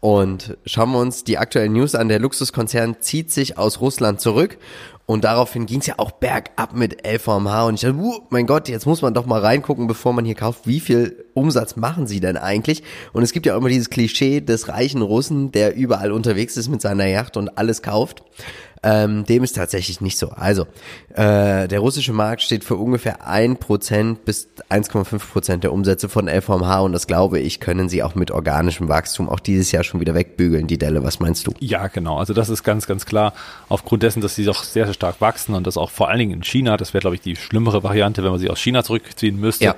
Und schauen wir uns die aktuellen News an. Der Luxuskonzern zieht sich aus Russland zurück und daraufhin ging es ja auch bergab mit LVMH und ich dachte, uh, mein Gott, jetzt muss man doch mal reingucken, bevor man hier kauft, wie viel Umsatz machen sie denn eigentlich? Und es gibt ja auch immer dieses Klischee des reichen Russen, der überall unterwegs ist mit seiner Yacht und alles kauft. Ähm, dem ist tatsächlich nicht so. Also, äh, der russische Markt steht für ungefähr ein Prozent bis 1,5 Prozent der Umsätze von LVMH und das glaube ich, können sie auch mit organischem Wachstum auch dieses Jahr schon wieder wegbügeln, die Delle. Was meinst du? Ja, genau. Also das ist ganz, ganz klar. Aufgrund dessen, dass sie doch sehr, sehr stark wachsen und das auch vor allen Dingen in China, das wäre, glaube ich, die schlimmere Variante, wenn man sie aus China zurückziehen müsste. Ja.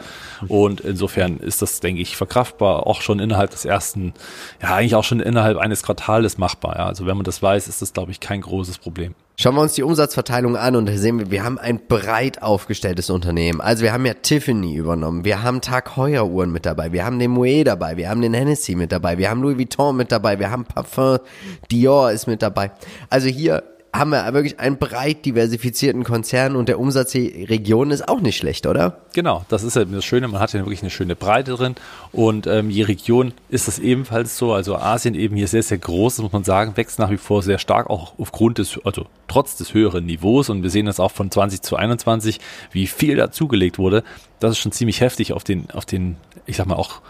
Und insofern ist das, denke ich, verkraftbar, auch schon innerhalb des ersten, ja, eigentlich auch schon innerhalb eines Quartales machbar. Ja. Also wenn man das weiß, ist das, glaube ich, kein großes Problem. Schauen wir uns die Umsatzverteilung an und da sehen wir, wir haben ein breit aufgestelltes Unternehmen. Also wir haben ja Tiffany übernommen, wir haben Tag Heuer Uhren mit dabei, wir haben den Moet dabei, wir haben den Hennessy mit dabei, wir haben Louis Vuitton mit dabei, wir haben Parfum, Dior ist mit dabei. Also hier haben wir wirklich einen breit diversifizierten Konzern und der Umsatz der Region ist auch nicht schlecht, oder? Genau, das ist ja das Schöne, man hat ja wirklich eine schöne Breite drin. Und ähm, je Region ist das ebenfalls so, also Asien eben hier sehr, sehr groß, muss man sagen, wächst nach wie vor sehr stark, auch aufgrund des, also trotz des höheren Niveaus. Und wir sehen das auch von 20 zu 21, wie viel dazugelegt wurde, das ist schon ziemlich heftig auf den, auf den, ich sag mal auch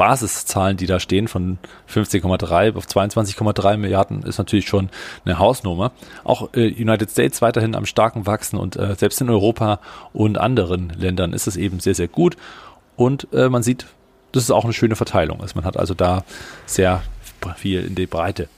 Basiszahlen, die da stehen, von 15,3 auf 22,3 Milliarden, ist natürlich schon eine Hausnummer. Auch äh, United States weiterhin am starken Wachsen und äh, selbst in Europa und anderen Ländern ist es eben sehr, sehr gut. Und äh, man sieht, dass es auch eine schöne Verteilung ist. Man hat also da sehr viel in die Breite.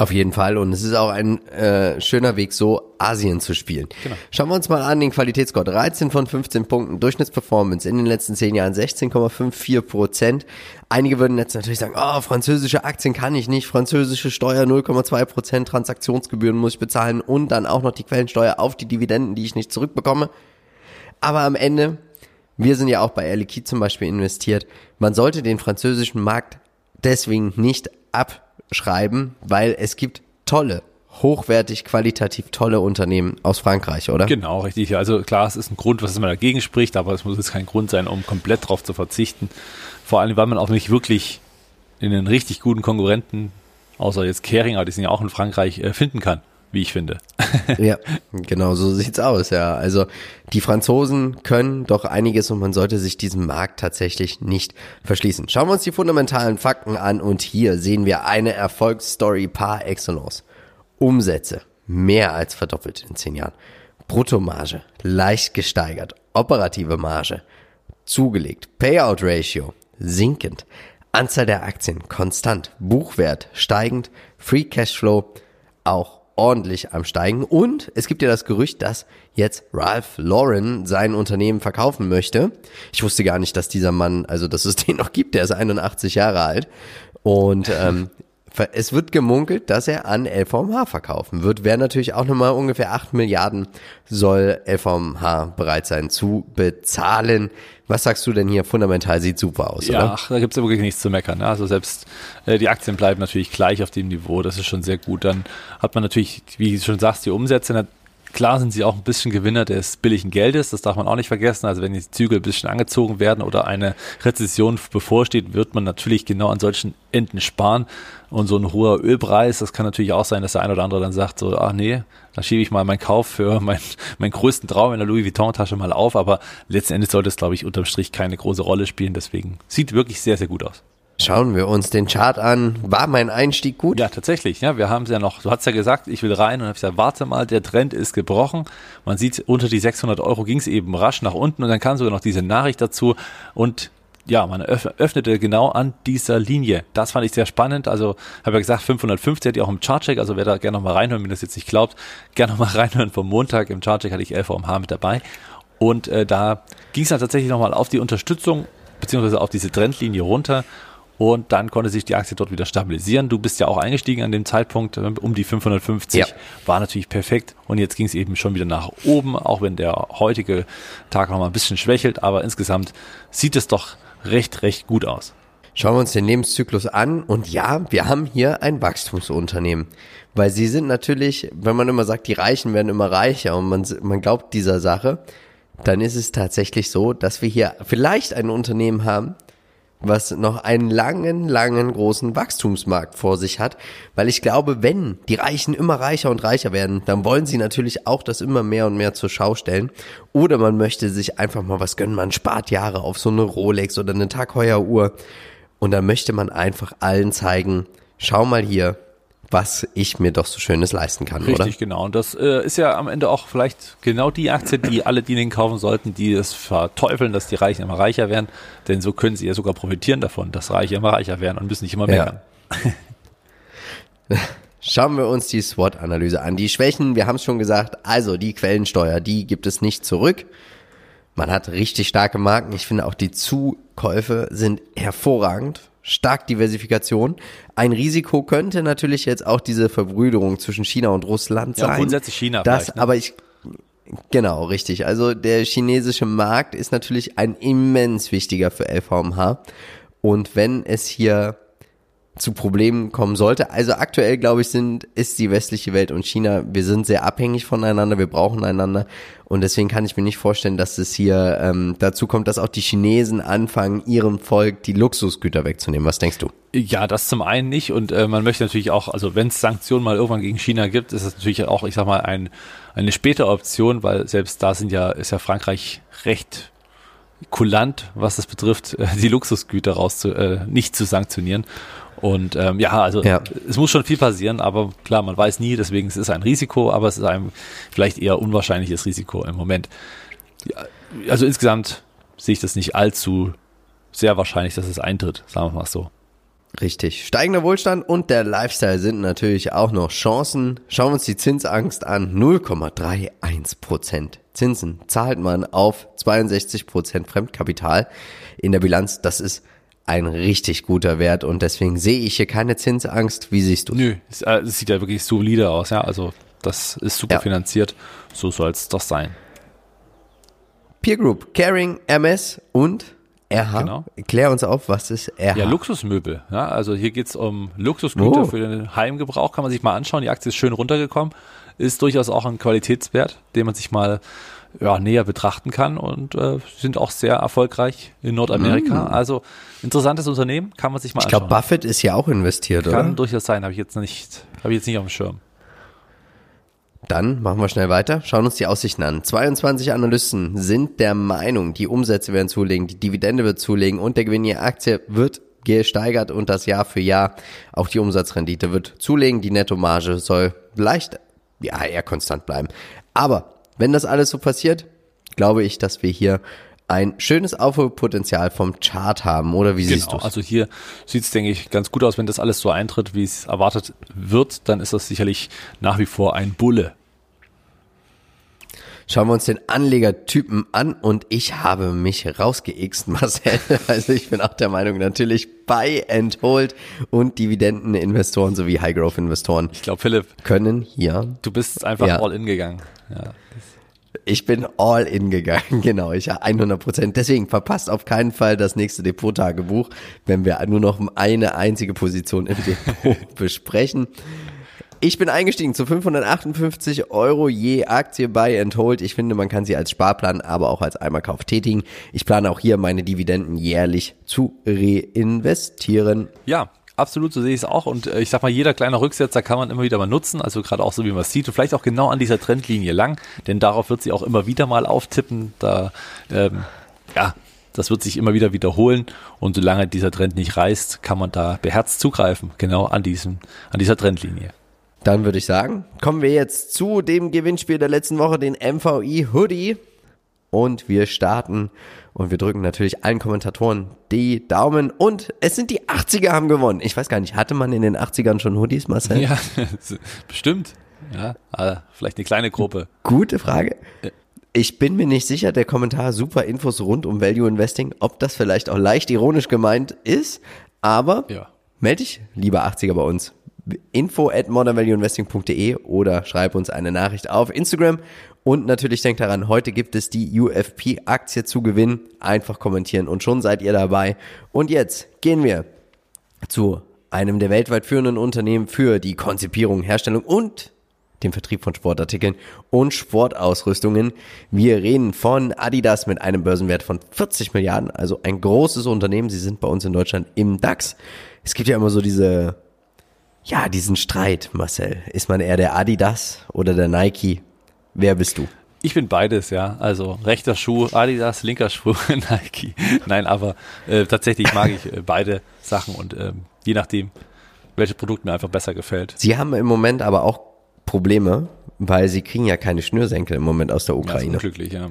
Auf jeden Fall. Und es ist auch ein äh, schöner Weg, so Asien zu spielen. Genau. Schauen wir uns mal an den Qualitätsscore. 13 von 15 Punkten. Durchschnittsperformance in den letzten 10 Jahren 16,54 Prozent. Einige würden jetzt natürlich sagen, oh, französische Aktien kann ich nicht. Französische Steuer 0,2 Prozent. Transaktionsgebühren muss ich bezahlen. Und dann auch noch die Quellensteuer auf die Dividenden, die ich nicht zurückbekomme. Aber am Ende, wir sind ja auch bei Air Liquide zum Beispiel investiert. Man sollte den französischen Markt deswegen nicht ab schreiben, weil es gibt tolle, hochwertig, qualitativ tolle Unternehmen aus Frankreich, oder? Genau, richtig. Also klar, es ist ein Grund, was immer dagegen spricht, aber es muss jetzt kein Grund sein, um komplett drauf zu verzichten. Vor allem, weil man auch nicht wirklich in den richtig guten Konkurrenten, außer jetzt Kering, die sind ja auch in Frankreich, äh, finden kann wie ich finde. ja, genau, so sieht's aus, ja. Also die Franzosen können doch einiges und man sollte sich diesem Markt tatsächlich nicht verschließen. Schauen wir uns die fundamentalen Fakten an und hier sehen wir eine Erfolgsstory par excellence. Umsätze mehr als verdoppelt in zehn Jahren. Bruttomarge leicht gesteigert. Operative Marge zugelegt. Payout Ratio sinkend. Anzahl der Aktien konstant. Buchwert steigend. Free Cashflow auch ordentlich am Steigen. Und es gibt ja das Gerücht, dass jetzt Ralph Lauren sein Unternehmen verkaufen möchte. Ich wusste gar nicht, dass dieser Mann, also dass es den noch gibt, der ist 81 Jahre alt. Und ähm, es wird gemunkelt, dass er an LVMH verkaufen wird. Wäre natürlich auch nochmal ungefähr 8 Milliarden soll LVMH bereit sein zu bezahlen. Was sagst du denn hier? Fundamental sieht super aus, ja, oder? Ach, da gibt's ja wirklich nichts zu meckern. Ne? Also selbst äh, die Aktien bleiben natürlich gleich auf dem Niveau. Das ist schon sehr gut. Dann hat man natürlich, wie du schon sagst, die Umsätze Klar sind sie auch ein bisschen Gewinner des billigen Geldes, das darf man auch nicht vergessen. Also wenn die Zügel ein bisschen angezogen werden oder eine Rezession bevorsteht, wird man natürlich genau an solchen Enden sparen. Und so ein hoher Ölpreis, das kann natürlich auch sein, dass der ein oder andere dann sagt, so, ach nee, da schiebe ich mal meinen Kauf für mein, meinen größten Traum in der Louis Vuitton-Tasche mal auf. Aber letzten Endes sollte es, glaube ich, unterm Strich keine große Rolle spielen. Deswegen sieht wirklich sehr, sehr gut aus. Schauen wir uns den Chart an. War mein Einstieg gut? Ja, tatsächlich. Ja, wir haben es ja noch, du hast ja gesagt, ich will rein und habe gesagt, warte mal, der Trend ist gebrochen. Man sieht, unter die 600 Euro ging es eben rasch nach unten und dann kam sogar noch diese Nachricht dazu und ja, man öffnete genau an dieser Linie. Das fand ich sehr spannend. Also habe ja gesagt, 550 hatte ich auch im Chartcheck. Also wer da gerne noch mal reinhören, wenn das jetzt nicht glaubt, gerne noch mal reinhören. Vom Montag im Chartcheck hatte ich LVMH mit dabei. Und äh, da ging es dann tatsächlich nochmal auf die Unterstützung beziehungsweise auf diese Trendlinie runter und dann konnte sich die Aktie dort wieder stabilisieren. Du bist ja auch eingestiegen an dem Zeitpunkt äh, um die 550, ja. war natürlich perfekt und jetzt ging es eben schon wieder nach oben, auch wenn der heutige Tag noch mal ein bisschen schwächelt, aber insgesamt sieht es doch recht, recht gut aus. Schauen wir uns den Lebenszyklus an und ja, wir haben hier ein Wachstumsunternehmen, weil sie sind natürlich, wenn man immer sagt, die Reichen werden immer reicher und man, man glaubt dieser Sache, dann ist es tatsächlich so, dass wir hier vielleicht ein Unternehmen haben, was noch einen langen, langen großen Wachstumsmarkt vor sich hat, weil ich glaube, wenn die Reichen immer reicher und reicher werden, dann wollen sie natürlich auch das immer mehr und mehr zur Schau stellen. Oder man möchte sich einfach mal was gönnen, man spart Jahre auf so eine Rolex oder eine Tag Heuer Uhr und dann möchte man einfach allen zeigen, schau mal hier, was ich mir doch so Schönes leisten kann, Richtig, oder? Richtig, genau. Und das äh, ist ja am Ende auch vielleicht genau die Aktie, die alle diejenigen kaufen sollten, die es verteufeln, dass die Reichen immer reicher werden. Denn so können sie ja sogar profitieren davon, dass Reiche immer reicher werden und müssen nicht immer meckern. Ja. Schauen wir uns die SWOT-Analyse an. Die Schwächen, wir haben es schon gesagt, also die Quellensteuer, die gibt es nicht zurück. Man hat richtig starke Marken. Ich finde auch die Zukäufe sind hervorragend. Stark Diversifikation. Ein Risiko könnte natürlich jetzt auch diese Verbrüderung zwischen China und Russland Ja, sein. grundsätzlich China Das, ne? aber ich, genau, richtig. Also der chinesische Markt ist natürlich ein immens wichtiger für LVMH. Und wenn es hier zu Problemen kommen sollte. Also aktuell, glaube ich, sind, ist die westliche Welt und China, wir sind sehr abhängig voneinander, wir brauchen einander und deswegen kann ich mir nicht vorstellen, dass es hier ähm, dazu kommt, dass auch die Chinesen anfangen, ihrem Volk die Luxusgüter wegzunehmen. Was denkst du? Ja, das zum einen nicht und äh, man möchte natürlich auch, also wenn es Sanktionen mal irgendwann gegen China gibt, ist das natürlich auch, ich sag mal, ein, eine späte Option, weil selbst da sind ja, ist ja Frankreich recht kulant, was das betrifft, äh, die Luxusgüter raus zu, äh, nicht zu sanktionieren. Und ähm, ja, also Ja. es muss schon viel passieren, aber klar, man weiß nie, deswegen es ist ein Risiko, aber es ist ein vielleicht eher unwahrscheinliches Risiko im Moment. Ja, also insgesamt sehe ich das nicht allzu sehr wahrscheinlich, dass es eintritt, sagen wir mal so. Richtig. Steigender Wohlstand und der Lifestyle sind natürlich auch noch Chancen. Schauen wir uns die Zinsangst an. 0,31 Prozent Zinsen zahlt man auf 62 Prozent Fremdkapital in der Bilanz. Das ist ein richtig guter Wert und deswegen sehe ich hier keine Zinsangst. Wie siehst du? Nö, es, äh, es sieht ja wirklich solide aus, ja. Also das ist super Ja. finanziert. So soll es doch sein. Peer Group, Caring, MS und RH. Genau. Klär uns auf, was ist RH? Ja, Luxusmöbel. Ja, also hier geht's um Luxusgüter Oh. für den Heimgebrauch. Kann man sich mal anschauen. Die Aktie ist schön runtergekommen. Ist durchaus auch ein Qualitätswert, den man sich mal ja, näher betrachten kann und äh, sind auch sehr erfolgreich in Nordamerika. Also interessantes Unternehmen, kann man sich mal Mm. ich glaube, anschauen. Buffett ist ja auch investiert, Kann oder? durchaus sein, habe ich jetzt nicht, habe ich jetzt nicht auf dem Schirm. Dann machen wir schnell weiter. Schauen uns die Aussichten an. 22 Analysten sind der Meinung, die Umsätze werden zulegen, die Dividende wird zulegen und der Gewinn je Aktie wird gesteigert und das Jahr für Jahr auch die Umsatzrendite wird zulegen. Die Nettomarge soll leicht, ja, eher konstant bleiben. Aber wenn das alles so passiert, glaube ich, dass wir hier ein schönes Aufholpotenzial vom Chart haben. Oder wie siehst Genau, du also hier sieht es, denke ich, ganz gut aus. Wenn das alles so eintritt, wie es erwartet wird, dann ist das sicherlich nach wie vor ein Bulle. Schauen wir uns den Anlegertypen an und ich habe mich rausgeixt, Marcel. Also ich bin auch der Meinung, natürlich Buy and Hold und Dividendeninvestoren sowie High-Growth-Investoren Ich glaube, Philipp, können hier, du bist einfach Ja. all in gegangen. Ja. ich bin all in gegangen, genau, ich habe 100 Prozent. Deswegen verpasst auf keinen Fall das nächste Depot-Tagebuch, wenn wir nur noch eine einzige Position im Depot besprechen. Ich bin eingestiegen zu 558 Euro je Aktie Buy and Hold. Ich finde, man kann sie als Sparplan, aber auch als Einmalkauf tätigen. Ich plane auch hier meine Dividenden jährlich zu reinvestieren. Ja, absolut, so sehe ich es auch. Und äh, ich sag mal, jeder kleine Rücksetzer kann man immer wieder mal nutzen, also gerade auch so, wie man es sieht, und vielleicht auch genau an dieser Trendlinie lang, denn darauf wird sie auch immer wieder mal auftippen. Da, ähm, ja, das wird sich immer wieder wiederholen und solange dieser Trend nicht reißt, kann man da beherzt zugreifen, genau an diesem, an dieser Trendlinie. Dann würde ich sagen, kommen wir jetzt zu dem Gewinnspiel der letzten Woche, den MVI Hoodie. Und wir starten und wir drücken natürlich allen Kommentatoren die Daumen. Und es sind die 80er haben gewonnen. Ich weiß gar nicht, hatte man in den 80ern schon Hoodies, Marcel? Ja, bestimmt. Ja, vielleicht eine kleine Gruppe. Gute Frage. Ich bin mir nicht sicher, der Kommentar super Infos rund um Value Investing, ob das vielleicht auch leicht ironisch gemeint ist, aber Ja. melde dich, lieber 80er bei uns. Info at modernvalueinvesting.de oder schreib uns eine Nachricht auf Instagram. Und natürlich denkt daran, heute gibt es die UFP-Aktie zu gewinnen. Einfach kommentieren und schon seid ihr dabei. Und jetzt gehen wir zu einem der weltweit führenden Unternehmen für die Konzipierung, Herstellung und den Vertrieb von Sportartikeln und Sportausrüstungen. Wir reden von Adidas mit einem Börsenwert von 40 Milliarden, also ein großes Unternehmen. Sie sind bei uns in Deutschland im DAX. Es gibt ja immer so diese, ja, diesen Streit, Marcel. Ist man eher der Adidas oder der Nike? Wer bist du? Ich bin beides, ja. Also rechter Schuh Adidas, linker Schuh Nike. Nein, aber äh, tatsächlich mag ich äh, beide Sachen und ähm, je nachdem, welches Produkt mir einfach besser gefällt. Sie haben im Moment aber auch Probleme, weil sie kriegen ja keine Schnürsenkel im Moment aus der Ja, ist Ukraine. unglücklich, ja.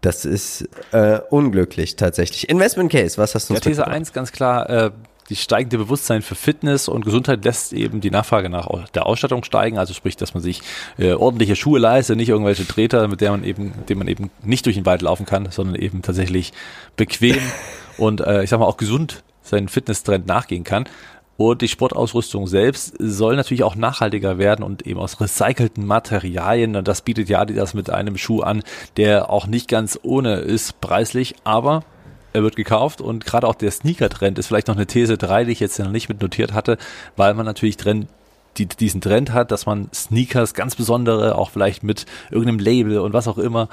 Das ist äh, unglücklich tatsächlich. Investment Case, was hast du Ja, uns These mitgebracht? 1 ganz klar, äh, die steigende Bewusstsein für Fitness und Gesundheit lässt eben die Nachfrage nach der Ausstattung steigen. Also sprich, dass man sich äh, ordentliche Schuhe leistet, nicht irgendwelche Treter, mit der man eben, denen man eben nicht durch den Wald laufen kann, sondern eben tatsächlich bequem und äh, ich sag mal auch gesund seinen Fitnesstrend nachgehen kann. Und die Sportausrüstung selbst soll natürlich auch nachhaltiger werden und eben aus recycelten Materialien. Und das bietet ja Adidas mit einem Schuh an, der auch nicht ganz ohne ist preislich, aber er wird gekauft und gerade auch der Sneaker-Trend ist vielleicht noch eine These 3, die ich jetzt noch nicht mit notiert hatte, weil man natürlich drin die, diesen Trend hat, dass man Sneakers ganz besondere, auch vielleicht mit irgendeinem Label und was auch immer,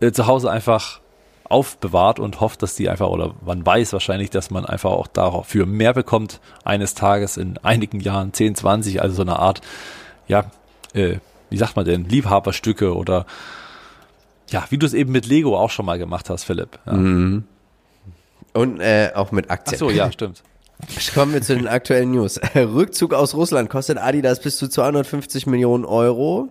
äh, zu Hause einfach aufbewahrt und hofft, dass die einfach, oder man weiß wahrscheinlich, dass man einfach auch dafür mehr bekommt eines Tages in einigen Jahren, 10, 20, also so eine Art, ja, äh, wie sagt man denn, Liebhaberstücke oder ja, wie du es eben mit Lego auch schon mal gemacht hast, Philipp. Ja. Mhm. Und äh, auch mit Aktien. Ach so, ja, stimmt. Kommen wir zu den aktuellen News. Rückzug aus Russland kostet Adidas bis zu 250 Millionen Euro.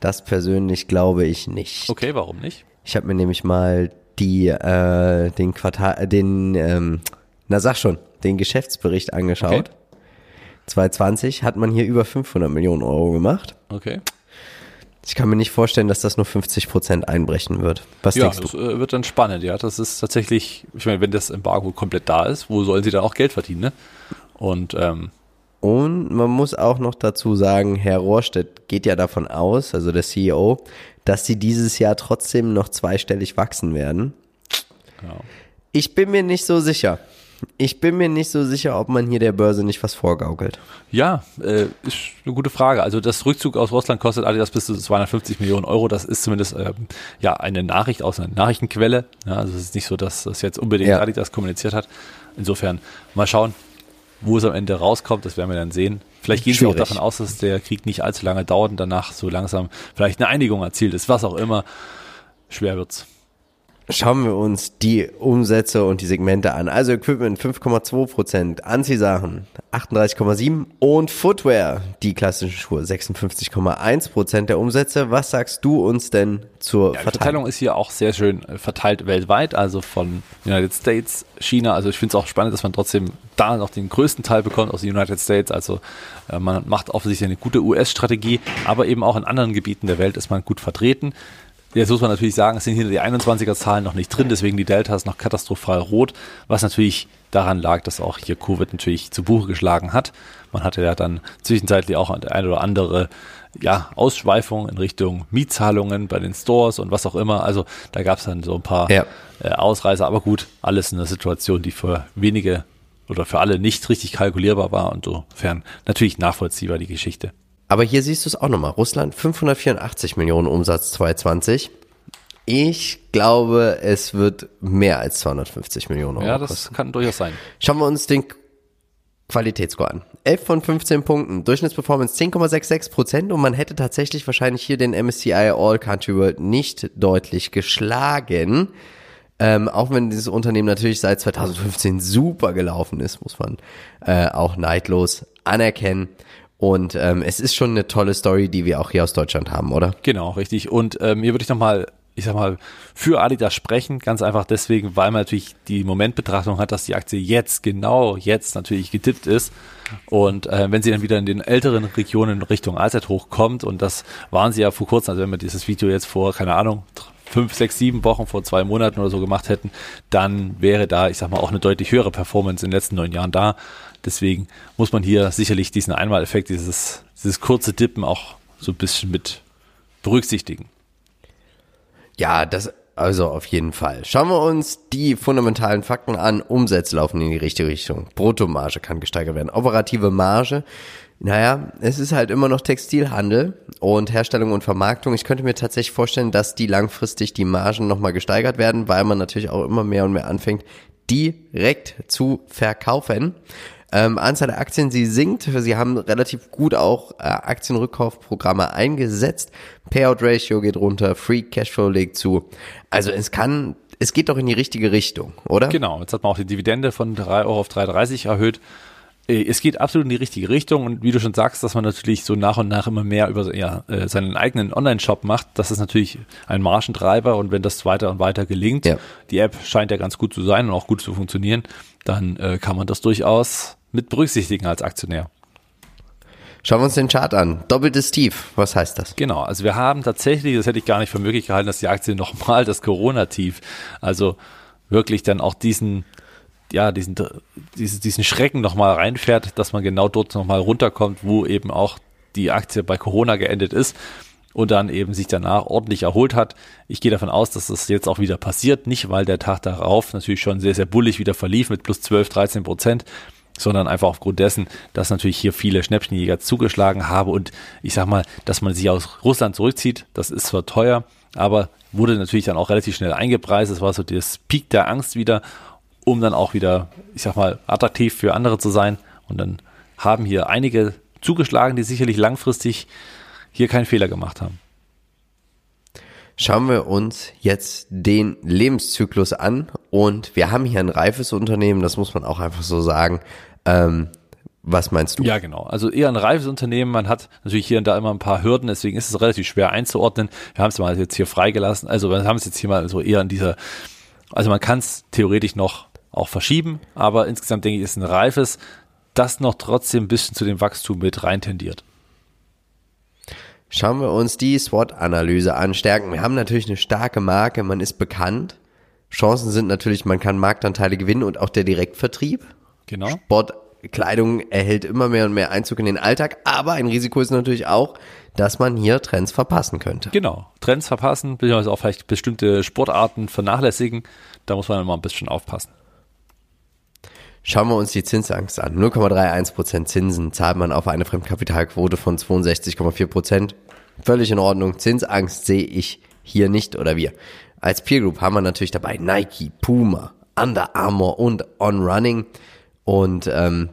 Das persönlich glaube ich nicht. Okay, warum nicht? Ich habe mir nämlich mal die äh, den Quartal, den ähm, na sag schon, den Geschäftsbericht angeschaut. Okay. 2020 hat man hier über 500 Millionen Euro gemacht. Okay. Ich kann mir nicht vorstellen, dass das nur 50 Prozent einbrechen wird. Was ja, das äh, wird dann spannend, ja. Das ist tatsächlich, ich meine, wenn das Embargo komplett da ist, wo sollen sie dann auch Geld verdienen, ne? Und ähm, und man muss auch noch dazu sagen, Herr Rohrstedt geht ja davon aus, also der CEO, dass sie dieses Jahr trotzdem noch zweistellig wachsen werden. Ja. Ich bin mir nicht so sicher. Ich bin mir nicht so sicher, ob man hier der Börse nicht was vorgaukelt. Ja, äh, ist eine gute Frage. Also das Rückzug aus Russland kostet Adidas bis zu 250 Millionen Euro. Das ist zumindest äh, ja eine Nachricht aus einer Nachrichtenquelle. Ja, also es ist nicht so, dass das jetzt unbedingt ja. Adidas kommuniziert hat. Insofern mal schauen. Wo es am Ende rauskommt, das werden wir dann sehen. Vielleicht gehen Schwierig. sie auch davon aus, dass der Krieg nicht allzu lange dauert und danach so langsam vielleicht eine Einigung erzielt ist, was auch immer. Schwer wird's. Schauen wir uns die Umsätze und die Segmente an. Also Equipment 5,2 Prozent, Anziehsachen 38,7% und Footwear, die klassischen Schuhe 56,1 Prozent der Umsätze. Was sagst du uns denn zur ja, Verteilung? Die Verteilung ist hier auch sehr schön äh, verteilt weltweit, also von United States, China. Also ich finde es auch spannend, dass man trotzdem da noch den größten Teil bekommt aus den United States. Also äh, man macht offensichtlich eine gute US-Strategie, aber eben auch in anderen Gebieten der Welt ist man gut vertreten. Jetzt muss man natürlich sagen, es sind hier die 21er-Zahlen noch nicht drin, deswegen die Delta ist noch katastrophal rot, was natürlich daran lag, dass auch hier Covid natürlich zu Buche geschlagen hat. Man hatte ja dann zwischenzeitlich auch eine oder andere ja, Ausschweifung in Richtung Mietzahlungen bei den Stores und was auch immer. Also da gab es dann so ein paar ja. äh, Ausreißer, aber gut, alles in einer Situation, die für wenige oder für alle nicht richtig kalkulierbar war und insofern natürlich nachvollziehbar die Geschichte. Aber hier siehst du es auch nochmal. Russland 584 Millionen Umsatz 2020. Ich glaube, es wird mehr als 250 Millionen Euro. Ja, das kosten. kann durchaus sein. Schauen wir uns den Qualitätsscore an. 11 von 15 Punkten, Durchschnittsperformance 10,66 Prozent und man hätte tatsächlich wahrscheinlich hier den MSCI All Country World nicht deutlich geschlagen. Ähm, auch wenn dieses Unternehmen natürlich seit 2015 super gelaufen ist, muss man äh, auch neidlos anerkennen. Und ähm, es ist schon eine tolle Story, die wir auch hier aus Deutschland haben, oder? Genau, richtig. Und ähm, hier würde ich nochmal, ich sag mal, für Adidas sprechen, ganz einfach deswegen, weil man natürlich die Momentbetrachtung hat, dass die Aktie jetzt, genau jetzt natürlich getippt ist. Und äh, wenn sie dann wieder in den älteren Regionen Richtung Allzeit hochkommt, und das waren sie ja vor kurzem, also wenn wir dieses Video jetzt vor, keine Ahnung, fünf, sechs, sieben Wochen vor zwei Monaten oder so gemacht hätten, dann wäre da, ich sag mal, auch eine deutlich höhere Performance in den letzten neun Jahren da. Deswegen muss man hier sicherlich diesen Einmaleffekt, dieses, dieses kurze Dippen auch so ein bisschen mit berücksichtigen. Ja, das, also auf jeden Fall. Schauen wir uns die fundamentalen Fakten an. Umsätze laufen in die richtige Richtung. Bruttomarge kann gesteigert werden. Operative Marge. Naja, es ist halt immer noch Textilhandel und Herstellung und Vermarktung. Ich könnte mir tatsächlich vorstellen, dass die langfristig die Margen nochmal gesteigert werden, weil man natürlich auch immer mehr und mehr anfängt, direkt zu verkaufen. Ähm, Anzahl der Aktien, sie sinkt. Sie haben relativ gut auch äh, Aktienrückkaufprogramme eingesetzt. Payout Ratio geht runter, Free Cashflow legt zu. Also es kann, es geht doch in die richtige Richtung, oder? Genau. Jetzt hat man auch die Dividende von 3 Euro auf 3,30 erhöht. Äh, es geht absolut in die richtige Richtung und wie du schon sagst, dass man natürlich so nach und nach immer mehr über ja, äh, seinen eigenen Online-Shop macht, das ist natürlich ein Marschentreiber und wenn das weiter und weiter gelingt, ja. die App scheint ja ganz gut zu sein und auch gut zu funktionieren, dann äh, kann man das durchaus mit berücksichtigen als Aktionär. Schauen wir uns den Chart an. Doppeltes Tief. Was heißt das? Genau. Also wir haben tatsächlich, das hätte ich gar nicht für möglich gehalten, dass die Aktie nochmal das Corona-Tief, also wirklich dann auch diesen ja, diesen, diesen, diesen Schrecken nochmal reinfährt, dass man genau dort nochmal runterkommt, wo eben auch die Aktie bei Corona geendet ist und dann eben sich danach ordentlich erholt hat. Ich gehe davon aus, dass das jetzt auch wieder passiert, nicht weil der Tag darauf natürlich schon sehr, sehr bullig wieder verlief mit plus 12, 13 Prozent, sondern einfach aufgrund dessen, dass natürlich hier viele Schnäppchenjäger zugeschlagen haben und ich sag mal, dass man sich aus Russland zurückzieht, das ist zwar teuer, aber wurde natürlich dann auch relativ schnell eingepreist. Es war so das Peak der Angst wieder um dann auch wieder, ich sag mal, attraktiv für andere zu sein. Und dann haben hier einige zugeschlagen, die sicherlich langfristig hier keinen Fehler gemacht haben. Schauen wir uns jetzt den Lebenszyklus an und wir haben hier ein reifes Unternehmen, das muss man auch einfach so sagen. Ähm, was meinst du? Ja, genau. Also eher ein reifes Unternehmen. Man hat natürlich hier und da immer ein paar Hürden, deswegen ist es relativ schwer einzuordnen. Wir haben es mal jetzt hier freigelassen. Also wir haben es jetzt hier mal so eher in dieser, also man kann es theoretisch noch auch verschieben, aber insgesamt denke ich, ist ein reifes, das noch trotzdem ein bisschen zu dem Wachstum mit rein tendiert. Schauen wir uns die SWOT-Analyse an. Stärken. Wir haben natürlich eine starke Marke, man ist bekannt. Chancen sind natürlich, man kann Marktanteile gewinnen und auch der Direktvertrieb. Genau. Sportkleidung erhält immer mehr und mehr Einzug in den Alltag, aber ein Risiko ist natürlich auch, dass man hier Trends verpassen könnte. Genau, Trends verpassen, beziehungsweise auch vielleicht bestimmte Sportarten vernachlässigen. Da muss man immer ein bisschen aufpassen. Schauen wir uns die Zinsangst an. 0,31% Zinsen zahlt man auf eine Fremdkapitalquote von 62,4%. Völlig in Ordnung. Zinsangst sehe ich hier nicht oder wir. Als Peer Group haben wir natürlich dabei Nike, Puma, Under Armour und On Running. Und ähm,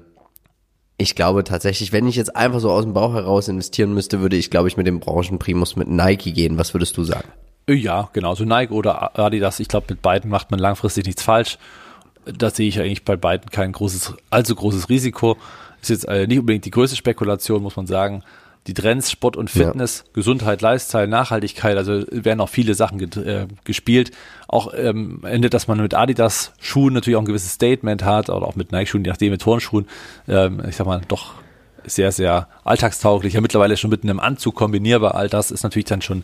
ich glaube tatsächlich, wenn ich jetzt einfach so aus dem Bauch heraus investieren müsste, würde ich, glaube ich, mit dem Branchenprimus mit Nike gehen. Was würdest du sagen? Ja, genau. So Nike oder Adidas. Ich glaube, mit beiden macht man langfristig nichts falsch da sehe ich eigentlich bei beiden kein großes, allzu großes Risiko. Ist jetzt äh, nicht unbedingt die größte Spekulation, muss man sagen. Die Trends, Sport und Fitness, ja. Gesundheit, Lifestyle, Nachhaltigkeit, also werden auch viele Sachen äh, gespielt. Auch ähm, endet, dass man mit Adidas Schuhen natürlich auch ein gewisses Statement hat, oder auch mit Nike Schuhen, je nachdem mit Turnschuhen, ähm, ich sag mal, doch sehr, sehr alltagstauglich, ja mittlerweile schon mit einem Anzug kombinierbar. All das ist natürlich dann schon,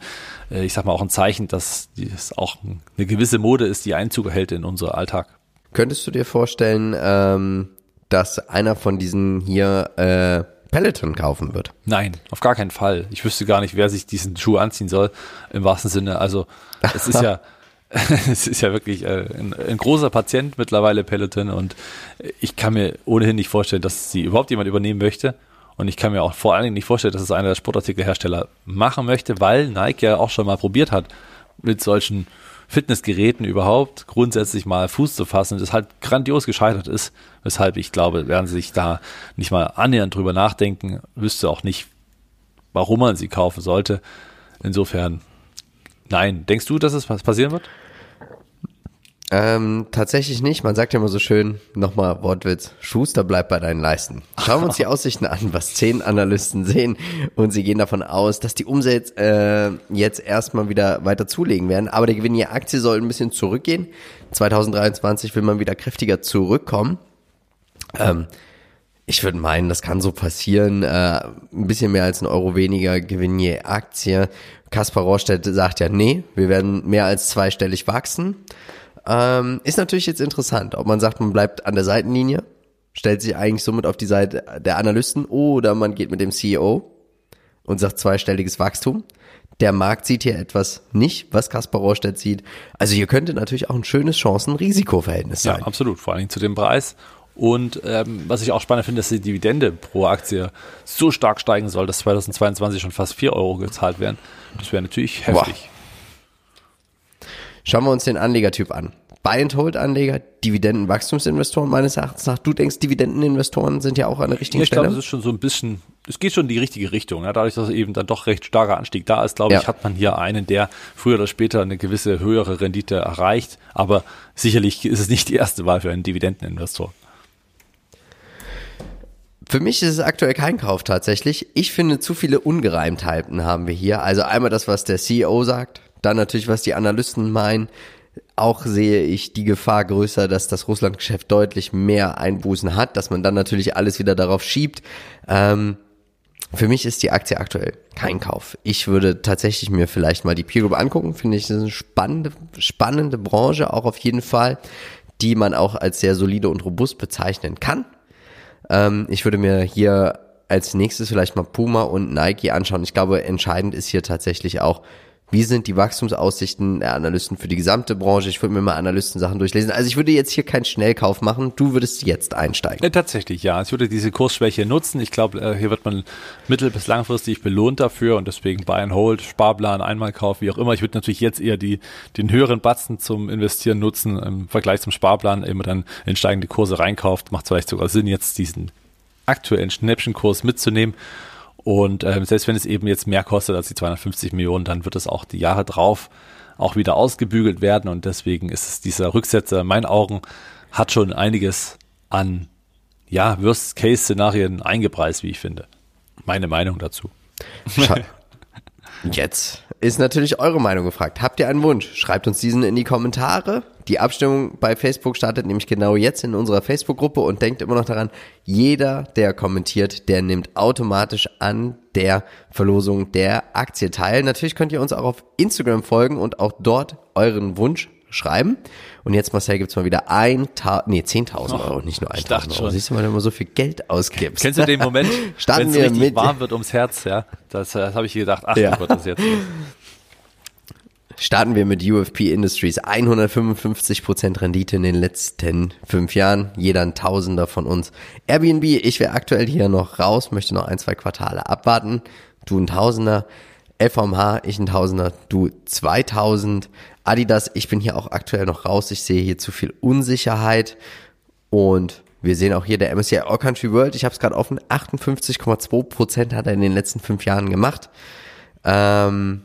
äh, ich sag mal, auch ein Zeichen, dass es auch eine gewisse Mode ist, die Einzug erhält in unser Alltag. Könntest du dir vorstellen, ähm, dass einer von diesen hier äh, Peloton kaufen wird? Nein, auf gar keinen Fall. Ich wüsste gar nicht, wer sich diesen Schuh anziehen soll, im wahrsten Sinne. Also es ist ja, es ist ja wirklich äh, ein, ein, großer Patient mittlerweile Peloton und ich kann mir ohnehin nicht vorstellen, dass sie überhaupt jemand übernehmen möchte. Und ich kann mir auch vor allen Dingen nicht vorstellen, dass es einer der Sportartikelhersteller machen möchte, weil Nike ja auch schon mal probiert hat, mit solchen Fitnessgeräten überhaupt grundsätzlich mal Fuß zu fassen das halt grandios gescheitert ist. Weshalb ich glaube, werden sie sich da nicht mal annähernd drüber nachdenken, wüsste auch nicht, warum man sie kaufen sollte. Insofern, nein. Denkst du, dass es passieren wird? Ähm, tatsächlich nicht. Man sagt ja immer so schön, nochmal Wortwitz, Schuster bleibt bei deinen Leisten. Schauen wir uns die Aussichten an, was zehn Analysten sehen und sie gehen davon aus, dass die Umsätze äh, jetzt erstmal wieder weiter zulegen werden, aber der Gewinn je Aktie soll ein bisschen zurückgehen. 2023 will man wieder kräftiger zurückkommen. Ähm, ich würde meinen, das kann so passieren. Äh, ein bisschen mehr als ein Euro weniger Gewinn je Aktie. Kaspar Rohrstedt sagt ja, nee, wir werden mehr als zweistellig wachsen. Ähm, ist natürlich jetzt interessant, ob man sagt, man bleibt an der Seitenlinie, stellt sich eigentlich somit auf die Seite der Analysten oder man geht mit dem CEO und sagt zweistelliges Wachstum. Der Markt sieht hier etwas nicht, was Kaspar Rohrstedt sieht. Also hier könnte natürlich auch ein schönes Chancen-Risikoverhältnis sein. Ja, absolut, vor allen Dingen zu dem Preis. Und ähm, was ich auch spannend finde, dass die Dividende pro Aktie so stark steigen soll, dass 2022 schon fast 4 Euro gezahlt werden. Das wäre natürlich heftig. Wow. Schauen wir uns den Anlegertyp an. Buy-and-Hold-Anleger, Dividendenwachstumsinvestoren meines Erachtens nach. Du denkst, Dividendeninvestoren sind ja auch an der richtigen ich Stelle? Ich glaube, das ist schon so ein bisschen, es geht schon in die richtige Richtung. Ja, dadurch, dass eben dann doch recht starker Anstieg da ist, glaube ja. ich, hat man hier einen, der früher oder später eine gewisse höhere Rendite erreicht. Aber sicherlich ist es nicht die erste Wahl für einen Dividendeninvestor. Für mich ist es aktuell kein Kauf tatsächlich. Ich finde, zu viele Ungereimtheiten haben wir hier. Also einmal das, was der CEO sagt, dann natürlich, was die Analysten meinen. Auch sehe ich die Gefahr größer, dass das Russland-Geschäft deutlich mehr Einbußen hat, dass man dann natürlich alles wieder darauf schiebt. Ähm, für mich ist die Aktie aktuell kein Kauf. Ich würde tatsächlich mir vielleicht mal die Peer Group angucken. Finde ich, das ist eine spannende, spannende Branche auch auf jeden Fall, die man auch als sehr solide und robust bezeichnen kann. Ähm, ich würde mir hier als nächstes vielleicht mal Puma und Nike anschauen. Ich glaube, entscheidend ist hier tatsächlich auch, wie sind die Wachstumsaussichten der Analysten für die gesamte Branche? Ich würde mir mal Analysten-Sachen durchlesen. Also ich würde jetzt hier keinen Schnellkauf machen. Du würdest jetzt einsteigen. Ja, tatsächlich, ja. Ich würde diese Kursschwäche nutzen. Ich glaube, äh, hier wird man mittel- bis langfristig belohnt dafür und deswegen Buy and Hold, Sparplan, Einmalkauf, wie auch immer. Ich würde natürlich jetzt eher die, den höheren Batzen zum Investieren nutzen im Vergleich zum Sparplan. Immer dann in steigende Kurse reinkauft. Macht vielleicht sogar Sinn, jetzt diesen aktuellen Schnäppchenkurs mitzunehmen. Und ähm, selbst wenn es eben jetzt mehr kostet als die 250 Millionen, dann wird es auch die Jahre drauf auch wieder ausgebügelt werden. Und deswegen ist es dieser Rücksetzer in meinen Augen hat schon einiges an ja, Worst-Case-Szenarien eingepreist, wie ich finde. Meine Meinung dazu. Jetzt ist natürlich eure Meinung gefragt. Habt ihr einen Wunsch? Schreibt uns diesen in die Kommentare. Die Abstimmung bei Facebook startet nämlich genau jetzt in unserer Facebook-Gruppe und denkt immer noch daran, jeder, der kommentiert, der nimmt automatisch an der Verlosung der Aktie teil. Natürlich könnt ihr uns auch auf Instagram folgen und auch dort euren Wunsch schreiben. Und jetzt, Marcel, gibt's mal wieder ein, nee, 10.000 Euro, nicht nur 1.000 Euro. Siehst du mal, wenn du immer so viel Geld ausgibst. Kennst du den Moment, Starten wenn es wir richtig mit- warm wird ums Herz, ja? Das, das habe ich gedacht, ach Ja. Gott, das jetzt. Starten wir mit UFP Industries. 155% Rendite in den letzten fünf Jahren. Jeder ein Tausender von uns. Airbnb, ich wäre aktuell hier noch raus, möchte noch ein, zwei Quartale abwarten. Du ein Tausender. FMH, ich ein Tausender, du 2000. Adidas, ich bin hier auch aktuell noch raus. Ich sehe hier zu viel Unsicherheit. Und wir sehen auch hier der MSCI All Country World. Ich habe es gerade offen. 58,2% hat er in den letzten fünf Jahren gemacht. Ähm,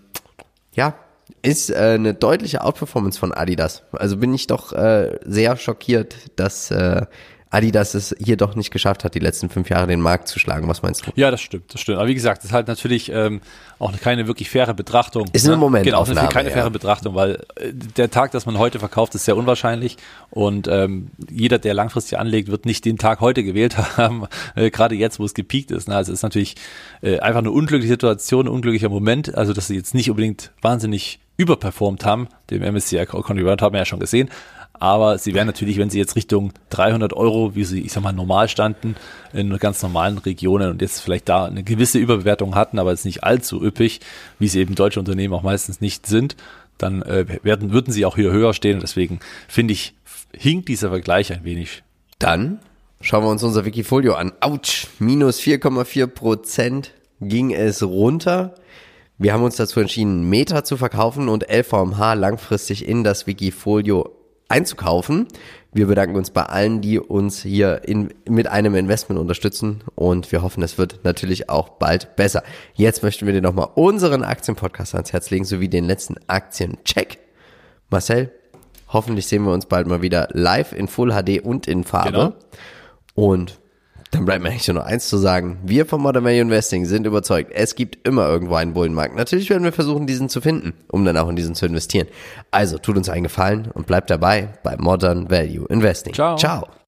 ja, ist äh, eine deutliche Outperformance von Adidas. Also bin ich doch äh, sehr schockiert, dass äh, Adidas es hier doch nicht geschafft hat, die letzten fünf Jahre den Markt zu schlagen. Was meinst du? Ja, das stimmt, das stimmt. Aber wie gesagt, das ist halt natürlich ähm, auch keine wirklich faire Betrachtung. Ist ne? Momentaufnahme, Genau, das ist keine ja. faire Betrachtung, weil äh, der Tag, dass man heute verkauft, ist sehr unwahrscheinlich und ähm, jeder, der langfristig anlegt, wird nicht den Tag heute gewählt haben, äh, gerade jetzt, wo es gepiekt ist. Ne? Also es ist natürlich äh, einfach eine unglückliche Situation, ein unglücklicher Moment, also dass sie jetzt nicht unbedingt wahnsinnig überperformt haben, dem MSCI Convert haben wir ja schon gesehen, aber sie wären natürlich, wenn sie jetzt Richtung 300 Euro, wie sie, ich sag mal, normal standen, in ganz normalen Regionen und jetzt vielleicht da eine gewisse Überbewertung hatten, aber jetzt nicht allzu üppig, wie sie eben deutsche Unternehmen auch meistens nicht sind, dann äh, werden, würden sie auch hier höher stehen. Und deswegen finde ich, hinkt dieser Vergleich ein wenig. Dann schauen wir uns unser Wikifolio an. Autsch, minus 4,4 Prozent ging es runter. Wir haben uns dazu entschieden, Meta zu verkaufen und LVMH langfristig in das Wikifolio einzukaufen. Wir bedanken uns bei allen, die uns hier in, mit einem Investment unterstützen und wir hoffen, es wird natürlich auch bald besser. Jetzt möchten wir dir nochmal unseren Aktienpodcast ans Herz legen, sowie den letzten Aktiencheck. Marcel, hoffentlich sehen wir uns bald mal wieder live in Full HD und in Farbe. Genau. Und dann bleibt mir eigentlich nur noch eins zu sagen. Wir von Modern Value Investing sind überzeugt, es gibt immer irgendwo einen Bullenmarkt. Natürlich werden wir versuchen, diesen zu finden, um dann auch in diesen zu investieren. Also tut uns einen Gefallen und bleibt dabei bei Modern Value Investing. Ciao. Ciao.